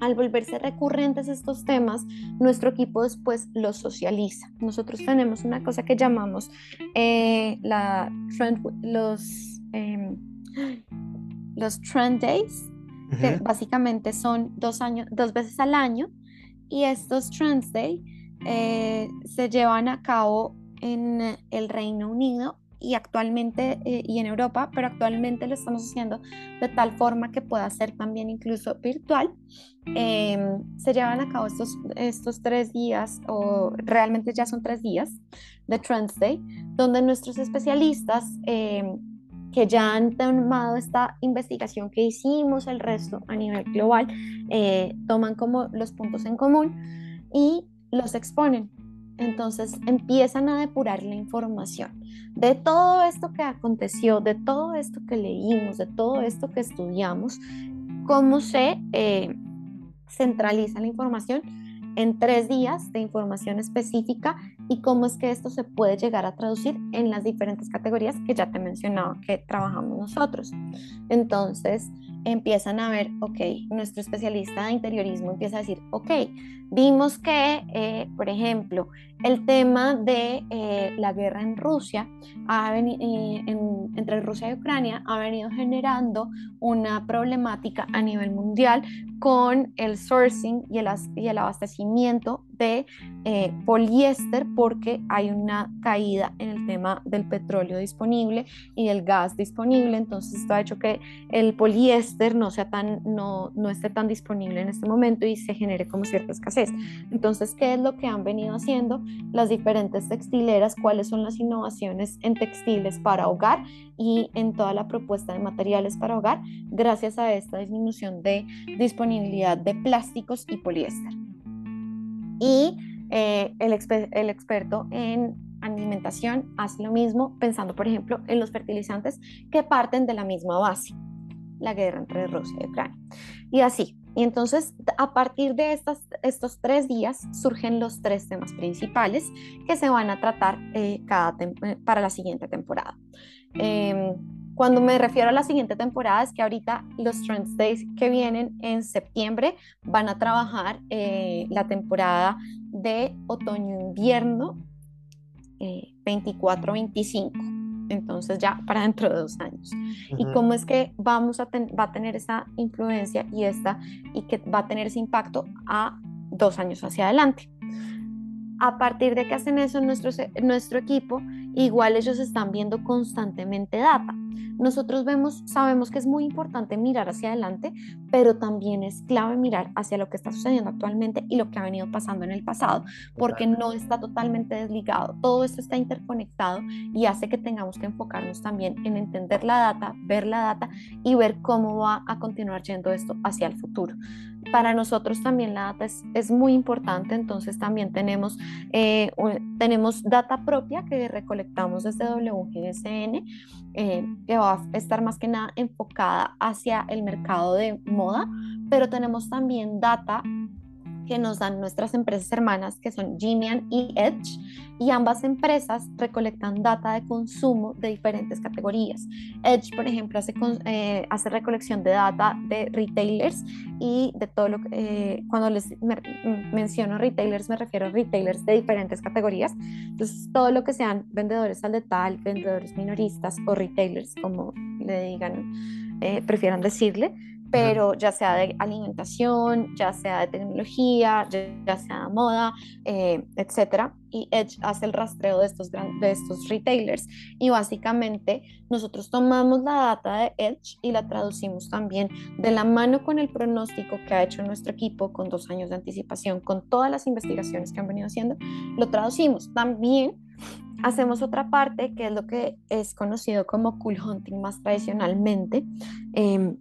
al volverse recurrentes estos temas, nuestro equipo después los socializa. Nosotros tenemos una cosa que llamamos eh, la los, los Trend Days, que básicamente son dos, años, dos veces al año, y estos Trend Days eh, se llevan a cabo en el Reino Unido y actualmente eh, y en Europa, pero actualmente lo estamos haciendo de tal forma que pueda ser también incluso virtual. Em, se llevan a cabo estos, estos tres días, o realmente ya son tres días de Trends Day, donde nuestros especialistas em, que ya han tomado esta investigación que hicimos, el resto a nivel global, eh, toman como los puntos en común y los exponen entonces empiezan a depurar la información de todo esto que aconteció, de todo esto que leímos, de todo esto que estudiamos, cómo se eh, centraliza la información en tres días de información específica y cómo es que esto se puede llegar a traducir en las diferentes categorías que ya te mencionaba que trabajamos nosotros. Entonces empiezan a ver, ok, nuestro especialista de interiorismo empieza a decir, ok, vimos que, eh, por ejemplo, el tema de eh, la guerra en Rusia, eh, entre Rusia y Ucrania, ha venido generando una problemática a nivel mundial con el sourcing y el, y el abastecimiento de eh, poliéster porque hay una caída en el tema del petróleo disponible y del gas disponible. Entonces esto ha hecho que el poliéster no, sea tan, no, no esté tan disponible en este momento y se genere como cierta escasez. Entonces, ¿qué es lo que han venido haciendo las diferentes textileras? ¿Cuáles son las innovaciones en textiles para hogar y en toda la propuesta de materiales para hogar gracias a esta disminución de disponibilidad de plásticos y poliéster? Y eh, el, el experto en alimentación hace lo mismo pensando, por ejemplo, en los fertilizantes que parten de la misma base, la guerra entre Rusia y Ucrania. Y así. Y entonces, a partir de estas, estos tres días, surgen los tres temas principales que se van a tratar eh, cada eh, para la siguiente temporada. Em, cuando me refiero a la siguiente temporada es que ahorita los Trends Days que vienen en septiembre van a trabajar eh, la temporada de otoño-invierno 24-25. Eh, Entonces ya para dentro de dos años. Y cómo es que vamos a va a tener esa influencia y, esta, y que va a tener ese impacto a dos años hacia adelante. A partir de que hacen eso nuestro, nuestro equipo, igual ellos están viendo constantemente data. Nosotros vemos, sabemos que es muy importante mirar hacia adelante, pero también es clave mirar hacia lo que está sucediendo actualmente y lo que ha venido pasando en el pasado, porque no está totalmente desligado. Todo esto está interconectado y hace que tengamos que enfocarnos también en entender la data, ver la data y ver cómo va a continuar yendo esto hacia el futuro para nosotros también la data es, muy importante, entonces también tenemos, eh, tenemos data propia que recolectamos desde WGSN, eh, que va a estar más que nada enfocada hacia el mercado de moda, pero tenemos también data que nos dan nuestras empresas hermanas, que son Genian y Edge, y ambas empresas recolectan data de consumo de diferentes categorías. Edge, por ejemplo, hace, eh, hace recolección de data de retailers y de todo lo que, eh, cuando les menciono retailers, me refiero a retailers de diferentes categorías. Entonces, todo lo que sean vendedores al detalle, vendedores minoristas o retailers, como le digan, eh, prefieran decirle, pero ya sea de alimentación, ya sea de tecnología, ya, sea de moda, eh, etcétera. Y Edge hace el rastreo de estos, de estos retailers y básicamente nosotros tomamos la data de Edge y la traducimos también de la mano con el pronóstico que ha hecho nuestro equipo con dos años de anticipación, con todas las investigaciones que han venido haciendo, lo traducimos. También hacemos otra parte que es lo que es conocido como cool hunting más tradicionalmente. Eh,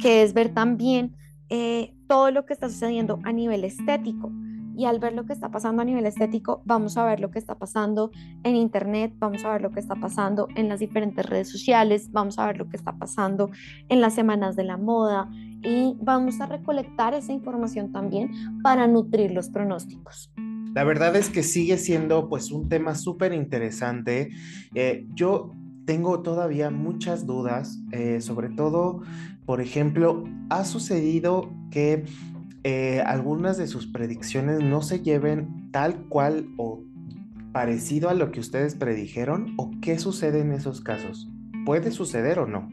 que es ver también eh, todo lo que está sucediendo a nivel estético. Y al ver lo que está pasando a nivel estético, vamos a ver lo que está pasando en Internet, vamos a ver lo que está pasando en las diferentes redes sociales, vamos a ver lo que está pasando en las semanas de la moda y vamos a recolectar esa información también para nutrir los pronósticos. La verdad es que sigue siendo pues un tema súper interesante. Eh, yo tengo todavía muchas dudas, eh, sobre todo, por ejemplo, ha sucedido que eh, algunas de sus predicciones no se lleven tal cual o parecido a lo que ustedes predijeron o qué sucede en esos casos. ¿Puede suceder o no?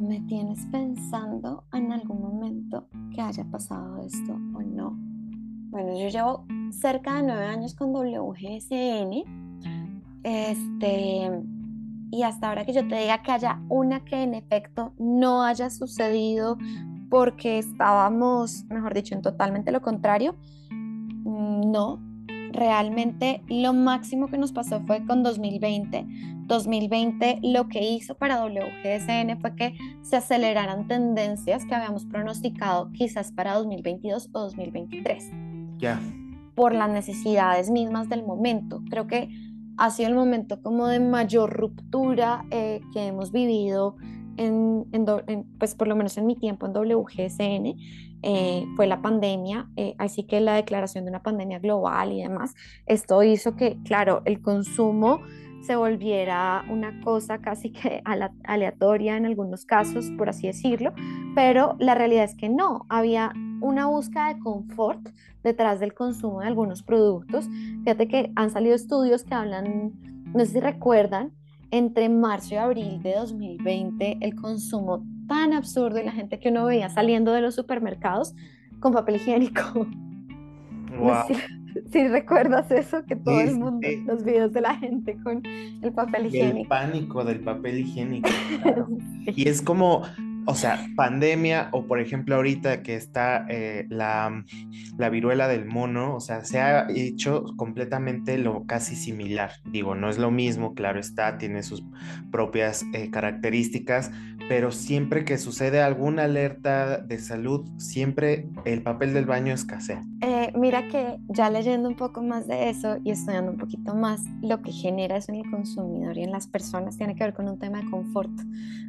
¿Me tienes pensando en algún momento que haya pasado esto o no? Bueno, yo llevo cerca de nueve años con WGSN. Este, y hasta ahora que yo te diga que haya una que en efecto no haya sucedido porque estábamos, mejor dicho, en totalmente lo contrario, mm, no. Realmente lo máximo que nos pasó fue con 2020. 2020 lo que hizo para WGSN fue que se aceleraran tendencias que habíamos pronosticado quizás para 2022 o 2023. Ya. Por las necesidades mismas del momento. Creo que ha sido el momento como de mayor ruptura eh, que hemos vivido en, pues por lo menos en mi tiempo en WGSN, eh, fue la pandemia, eh, así que la declaración de una pandemia global y demás, esto hizo que, claro, el consumo se volviera una cosa casi que aleatoria en algunos casos, por así decirlo, pero la realidad es que no, había una búsqueda de confort detrás del consumo de algunos productos. Fíjate que han salido estudios que hablan, no sé si recuerdan, entre marzo y abril de 2020, el consumo tan absurdo y la gente que uno veía saliendo de los supermercados con papel higiénico. Wow. si, recuerdas eso, que todo el mundo, los videos de la gente con el papel higiénico. El pánico del papel higiénico. Y es como, o sea, pandemia o por ejemplo ahorita que está eh, la, la, viruela del mono, o sea, se ha hecho completamente lo casi similar. Digo, no es lo mismo, claro está, tiene sus propias eh, características, pero siempre que sucede alguna alerta de salud, siempre el papel del baño escasea. Eh, mira que ya leyendo un poco más de eso y estudiando un poquito más, lo que genera eso en el consumidor y en las personas tiene que ver con un tema de confort,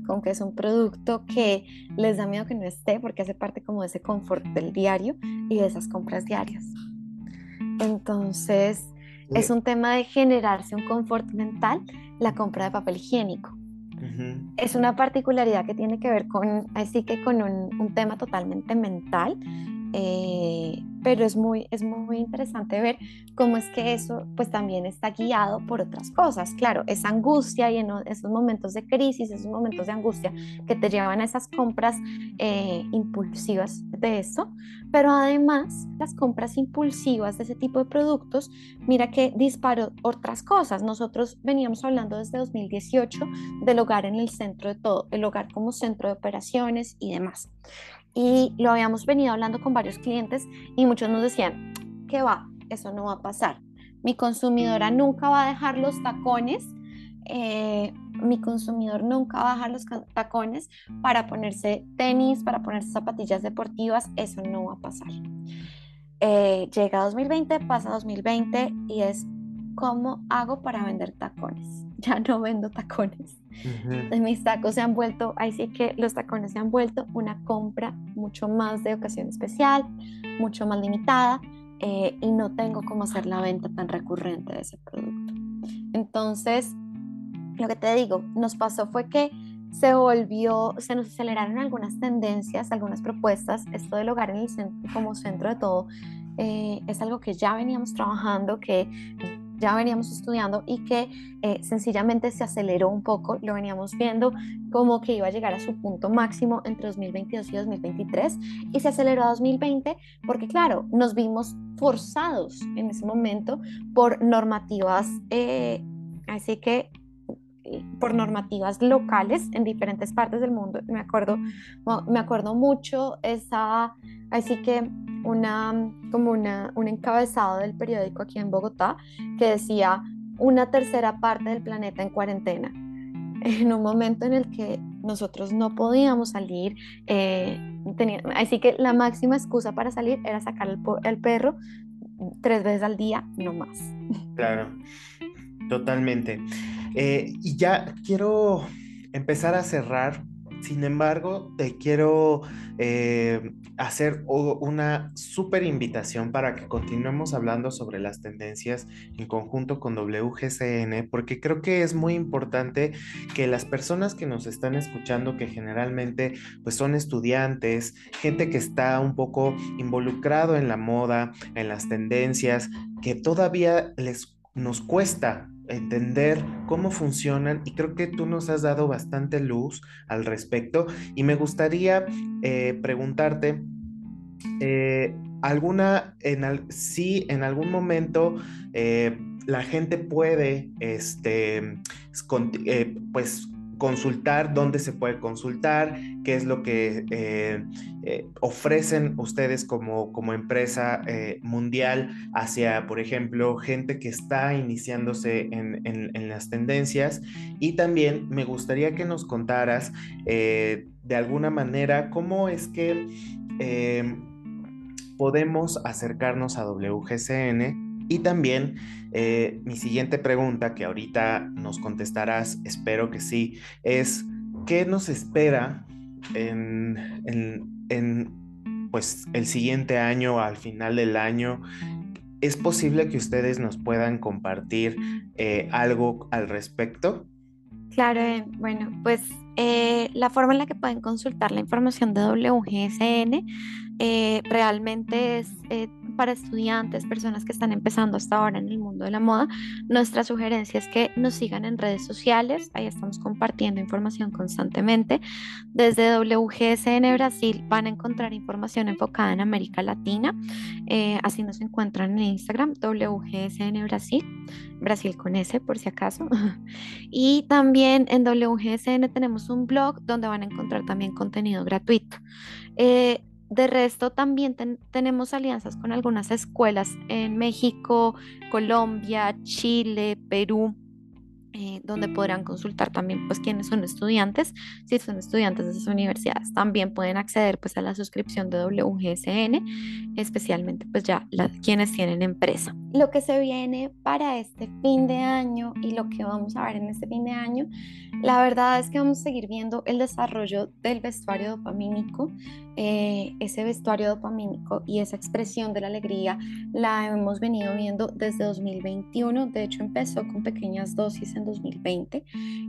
con que es un producto que les da miedo que no esté porque hace parte como de ese confort del diario y de esas compras diarias. Entonces, es un tema de generarse un confort mental la compra de papel higiénico es una particularidad que tiene que ver con, así que con un, tema totalmente mental, eh, pero es muy, es muy interesante ver cómo es que eso pues también está guiado por otras cosas. Claro, esa angustia y esos momentos de crisis, esos momentos de angustia que te llevan a esas compras eh, impulsivas de eso, pero además las compras impulsivas de ese tipo de productos, mira que disparó otras cosas. Nosotros veníamos hablando desde 2018 del hogar en el centro de todo, el hogar como centro de operaciones y demás y lo habíamos venido hablando con varios clientes y muchos nos decían, que va, eso no va a pasar. Mi consumidora nunca va a dejar los tacones, eh, mi consumidor nunca va a dejar los tacones para ponerse tenis, para ponerse zapatillas deportivas, eso no va a pasar. Eh, llega 2020, pasa 2020 y es, ¿cómo hago para vender tacones? ya no vendo tacones. Mis tacos se han vuelto, ahí sí que los tacones se han vuelto una compra mucho más de ocasión especial, mucho más limitada eh, y no tengo cómo hacer la venta tan recurrente de ese producto. Entonces, lo que te digo, nos pasó fue que se volvió, se nos aceleraron algunas tendencias, algunas propuestas. Esto del hogar en el centro, como centro de todo eh, es algo que ya veníamos trabajando, que ya veníamos estudiando y que eh, sencillamente se aceleró un poco, lo veníamos viendo como que iba a llegar a su punto máximo entre 2022 y 2023 y se aceleró a 2020 porque claro, nos vimos forzados en ese momento por normativas, eh, así que por normativas locales en diferentes partes del mundo. Me acuerdo, me acuerdo mucho esa, así que una, como una, un encabezado del periódico aquí en Bogotá que decía una tercera parte del planeta en cuarentena. En un momento en el que nosotros no podíamos salir, eh, tenía, así que la máxima excusa para salir era sacar el, el perro tres veces al día, no más. Claro, totalmente. Eh, y ya quiero empezar a cerrar. Sin embargo, te quiero eh, hacer una súper invitación para que continuemos hablando sobre las tendencias en conjunto con WGCN, porque creo que es muy importante que las personas que nos están escuchando, que generalmente pues son estudiantes, gente que está un poco involucrado en la moda, en las tendencias, que todavía les nos cuesta entender cómo funcionan y creo que tú nos has dado bastante luz al respecto y me gustaría eh, preguntarte eh, alguna en si en algún momento eh, la gente puede este pues consultar, dónde se puede consultar, qué es lo que eh, eh, ofrecen ustedes como, como empresa eh, mundial hacia, por ejemplo, gente que está iniciándose en, en, las tendencias. Y también me gustaría que nos contaras de alguna manera cómo es que podemos acercarnos a WGCN y también eh, mi siguiente pregunta, que ahorita nos contestarás, espero que sí, es ¿qué nos espera en, pues, el siguiente año, al final del año? ¿Es posible que ustedes nos puedan compartir eh, algo al respecto? Claro, eh, bueno, pues la forma en la que pueden consultar la información de WGSN realmente es para estudiantes, personas que están empezando hasta ahora en el mundo de la moda, nuestra sugerencia es que nos sigan en redes sociales, ahí estamos compartiendo información constantemente. Desde WGSN Brasil van a encontrar información enfocada en América Latina, eh, así nos encuentran en Instagram, WGSN Brasil, Brasil con S por si acaso. y también en WGSN tenemos un blog donde van a encontrar también contenido gratuito. Eh, de resto, también tenemos alianzas con algunas escuelas en México, Colombia, Chile, Perú, eh, donde podrán consultar también pues quiénes son estudiantes, si son estudiantes de esas universidades, también pueden acceder pues a la suscripción de WGSN, especialmente pues ya quienes tienen empresa. Lo que se viene para este fin de año y lo que vamos a ver en este fin de año, la verdad es que vamos a seguir viendo el desarrollo del vestuario dopamínico, eh, ese vestuario dopamínico y esa expresión de la alegría la hemos venido viendo desde 2021, de hecho empezó con pequeñas dosis en 2020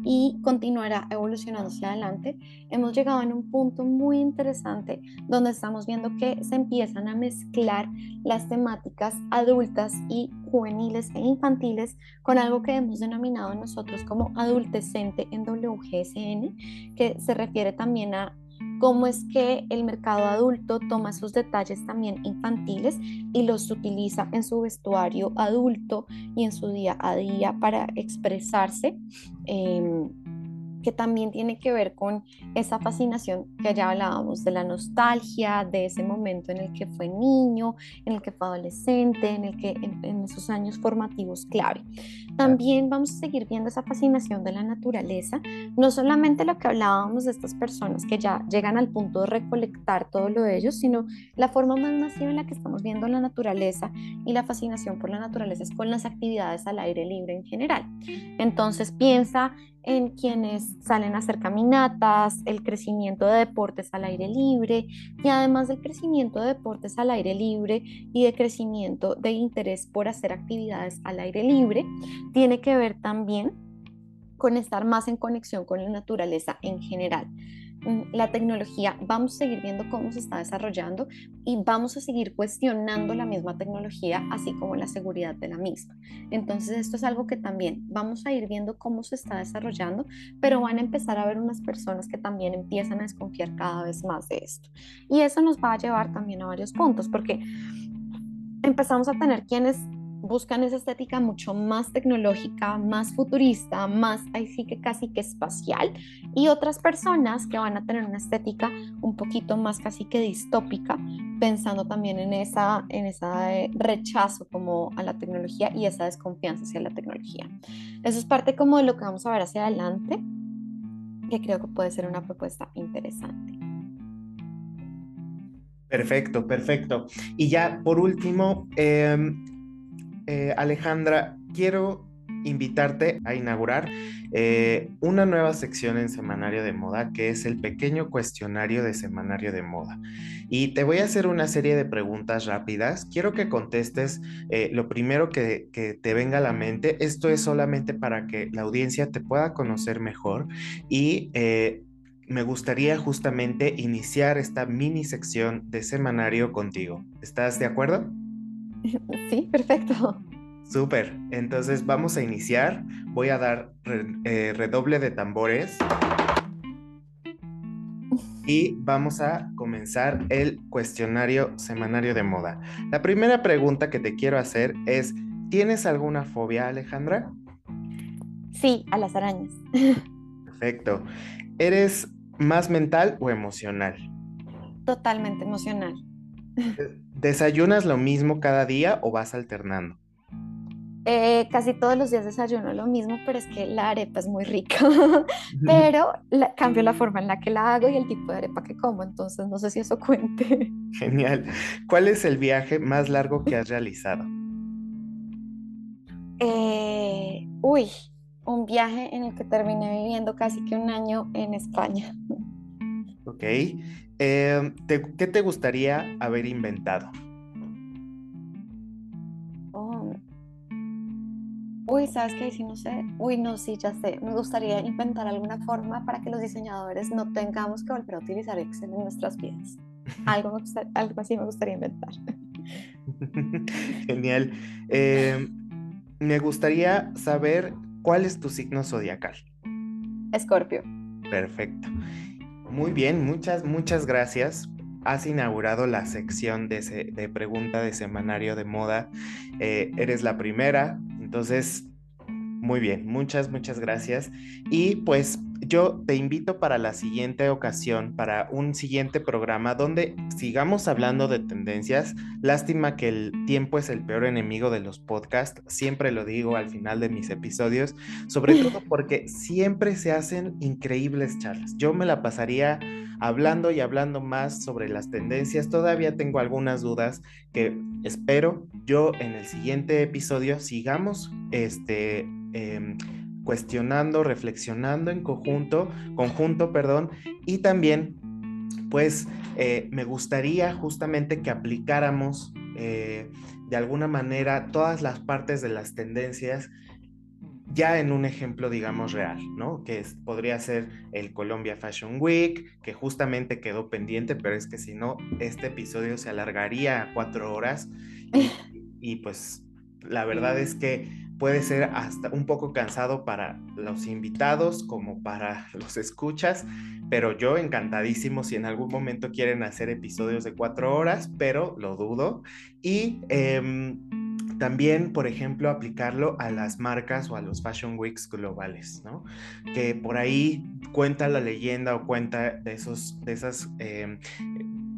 y continuará evolucionando hacia adelante. Hemos llegado en un punto muy interesante donde estamos viendo que se empiezan a mezclar las temáticas adultas y juveniles e infantiles con algo que hemos denominado nosotros como adultecente en WGSN, que se refiere también a cómo es que el mercado adulto toma esos detalles también infantiles y los utiliza en su vestuario adulto y en su día a día para expresarse. Em, que también tiene que ver con esa fascinación que ya hablábamos de la nostalgia, de ese momento en el que fue niño, en el que fue adolescente, en el que en, esos años formativos clave. También vamos a seguir viendo esa fascinación de la naturaleza, no solamente lo que hablábamos de estas personas que ya llegan al punto de recolectar todo lo de ellos, sino la forma más masiva en la que estamos viendo la naturaleza y la fascinación por la naturaleza es con las actividades al aire libre en general. Entonces piensa en quienes salen a hacer caminatas, el crecimiento de deportes al aire libre y además del crecimiento de deportes al aire libre y de crecimiento de interés por hacer actividades al aire libre, tiene que ver también con estar más en conexión con la naturaleza en general. Mm, la tecnología, vamos a seguir viendo cómo se está desarrollando y vamos a seguir cuestionando la misma tecnología, así como la seguridad de la misma. Entonces, esto es algo que también vamos a ir viendo cómo se está desarrollando, pero van a empezar a haber unas personas que también empiezan a desconfiar cada vez más de esto. Y eso nos va a llevar también a varios puntos, porque empezamos a tener quienes buscan esa estética mucho más tecnológica, más futurista, más así que casi que espacial, y otras personas que van a tener una estética un poquito más casi que distópica, pensando también en esa en ese rechazo como a la tecnología y esa desconfianza hacia la tecnología. Eso es parte como de lo que vamos a ver hacia adelante, que creo que puede ser una propuesta interesante. Perfecto, perfecto. Y ya por último, eh, eh, Alejandra, quiero invitarte a inaugurar eh, una nueva sección en Semanario de Moda que es el pequeño cuestionario de Semanario de Moda. Y te voy a hacer una serie de preguntas rápidas. Quiero que contestes eh, lo primero que, que, te venga a la mente. Esto es solamente para que la audiencia te pueda conocer mejor y me gustaría justamente iniciar esta mini sección de semanario contigo. ¿Estás de acuerdo? Sí, perfecto. Súper, entonces vamos a iniciar. Voy a dar eh, redoble de tambores. Y vamos a comenzar el cuestionario semanario de moda. La primera pregunta que te quiero hacer es, ¿tienes alguna fobia, Alejandra? Sí, a las arañas. Perfecto. ¿Eres más mental o emocional? Totalmente emocional. ¿Desayunas lo mismo cada día o vas alternando? Eh, casi todos los días desayuno lo mismo, pero es que la arepa es muy rica. pero cambio la forma en la que la hago y el tipo de arepa que como, entonces no sé si eso cuente. Genial. ¿Cuál es el viaje más largo que has realizado? Eh, uy, un viaje en el que terminé viviendo casi que un año en España. Ok. Em, ¿Qué te gustaría haber inventado? Oh. Uy, ¿sabes qué? Si no sé. Uy, no, sí, ya sé. Me gustaría inventar alguna forma para que los diseñadores no tengamos que volver a utilizar Excel en nuestras vidas. Algo, algo así me gustaría inventar. Genial. Em, me gustaría saber cuál es tu signo zodiacal. Escorpio. Perfecto. Muy bien, muchas, muchas gracias. Has inaugurado la sección de, de pregunta de semanario de moda. Eh, eres la primera, entonces, muy bien, muchas, muchas gracias. Y pues yo te invito para la siguiente ocasión, para un siguiente programa donde sigamos hablando de tendencias. Lástima que el tiempo es el peor enemigo de los podcasts, siempre lo digo al final de mis episodios, sobre todo porque siempre se hacen increíbles charlas. Yo me la pasaría hablando y hablando más sobre las tendencias. Todavía tengo algunas dudas que espero yo en el siguiente episodio sigamos este... Em, cuestionando, reflexionando en conjunto, conjunto, perdón, y también, pues, eh, me gustaría justamente que aplicáramos eh, de alguna manera todas las partes de las tendencias ya en un ejemplo, digamos, real, ¿no? Que podría ser el Colombia Fashion Week, que justamente quedó pendiente, pero es que si no, este episodio se alargaría a cuatro horas y pues la verdad es que puede ser hasta un poco cansado para los invitados como para los escuchas, pero yo encantadísimo si en algún momento quieren hacer episodios de cuatro horas, pero lo dudo. Y em, también, por ejemplo, aplicarlo a las marcas o a los Fashion Weeks globales, ¿no? Que por ahí cuenta la leyenda o cuenta de, esos, de esas em,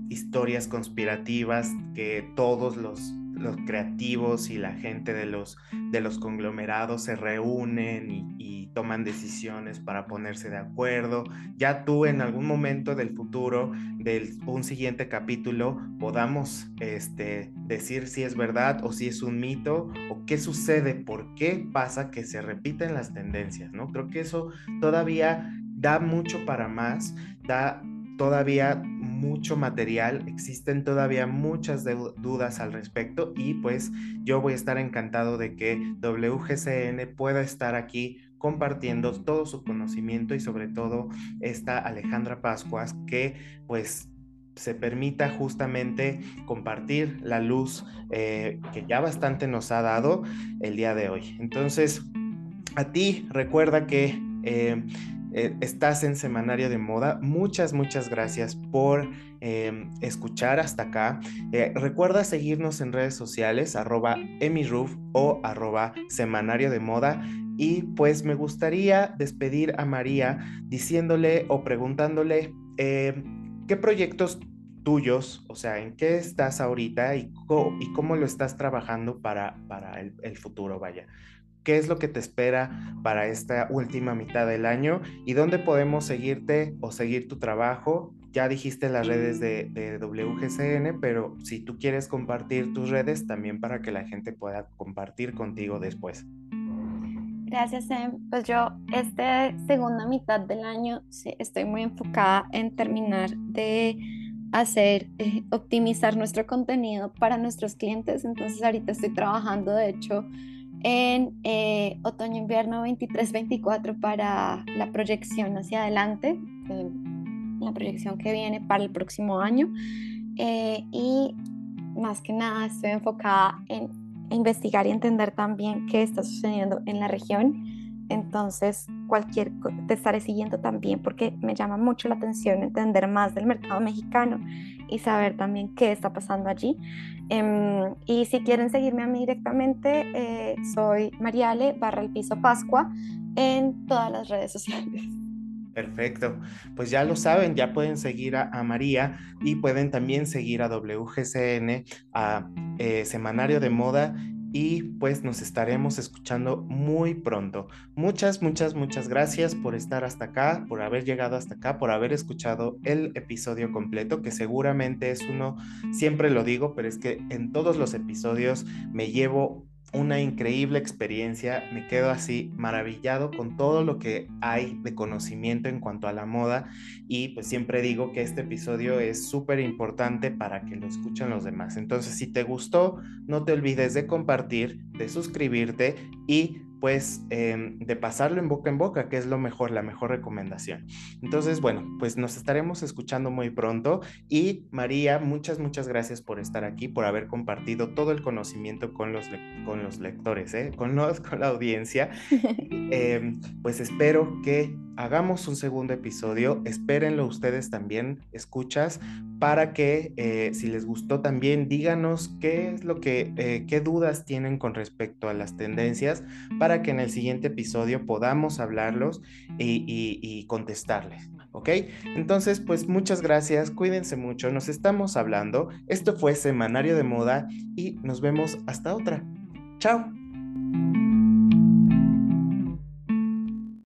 historias conspirativas que todos los los creativos y la gente de los, de los conglomerados se reúnen y, toman decisiones para ponerse de acuerdo. Ya tú en algún momento del futuro, de un siguiente capítulo, podamos este, decir si es verdad o si es un mito o qué sucede, por qué pasa que se repiten las tendencias, ¿no? Creo que eso todavía da mucho para más, da todavía mucho material, existen todavía muchas dudas al respecto y pues yo voy a estar encantado de que WGCN pueda estar aquí compartiendo todo su conocimiento y sobre todo esta Alejandra Pascuas que pues se permita justamente compartir la luz eh, que ya bastante nos ha dado el día de hoy. Entonces, a ti recuerda que eh, eh, estás en Semanario de Moda. Muchas, muchas gracias por em, escuchar hasta acá. Eh, recuerda seguirnos en redes sociales, arroba emiruf o arroba Semanario de Moda. Y pues me gustaría despedir a María diciéndole o preguntándole em, qué proyectos tuyos, o sea, en qué estás ahorita y, y cómo lo estás trabajando para, para el, el futuro, vaya qué es lo que te espera para esta última mitad del año y dónde podemos seguirte o seguir tu trabajo. Ya dijiste las redes de, WGCN, pero si tú quieres compartir tus redes, también para que la gente pueda compartir contigo después. Gracias, Em. Pues yo, esta segunda mitad del año, estoy muy enfocada en terminar de hacer, eh, optimizar nuestro contenido para nuestros clientes. Entonces, ahorita estoy trabajando, de hecho, en eh, otoño-invierno 23-24 para la proyección hacia adelante, eh, la proyección que viene para el próximo año. Eh, y más que nada estoy enfocada en investigar y entender también qué está sucediendo en la región. Entonces, cualquier te estaré siguiendo también porque me llama mucho la atención entender más del mercado mexicano y saber también qué está pasando allí. Em, y si quieren seguirme a mí directamente, eh, soy Mariale barra el piso Pascua en todas las redes sociales. Perfecto, pues ya lo saben, ya pueden seguir a, María y pueden también seguir a WGCN, a eh, Semanario de Moda y pues nos estaremos escuchando muy pronto. Muchas, muchas, muchas gracias por estar hasta acá, por haber llegado hasta acá, por haber escuchado el episodio completo, que seguramente es uno, siempre lo digo, pero es que en todos los episodios me llevo una increíble experiencia, me quedo así maravillado con todo lo que hay de conocimiento en cuanto a la moda y pues siempre digo que este episodio es súper importante para que lo escuchen los demás. Entonces si te gustó, no te olvides de compartir, de suscribirte y pues em, de pasarlo en boca en boca, que es lo mejor, la mejor recomendación. Entonces, bueno, pues nos estaremos escuchando muy pronto y María, muchas, muchas gracias por estar aquí, por haber compartido todo el conocimiento con los, con los lectores, ¿eh? con, los, con la audiencia. Em, pues espero que hagamos un segundo episodio, espérenlo ustedes también, escuchas, para que eh, si les gustó también díganos qué es lo que, eh, qué dudas tienen con respecto a las tendencias, para que en el siguiente episodio podamos hablarlos y, y contestarles. ¿Ok? Entonces, pues muchas gracias, cuídense mucho, nos estamos hablando. Esto fue Semanario de Moda y nos vemos hasta otra. Chao.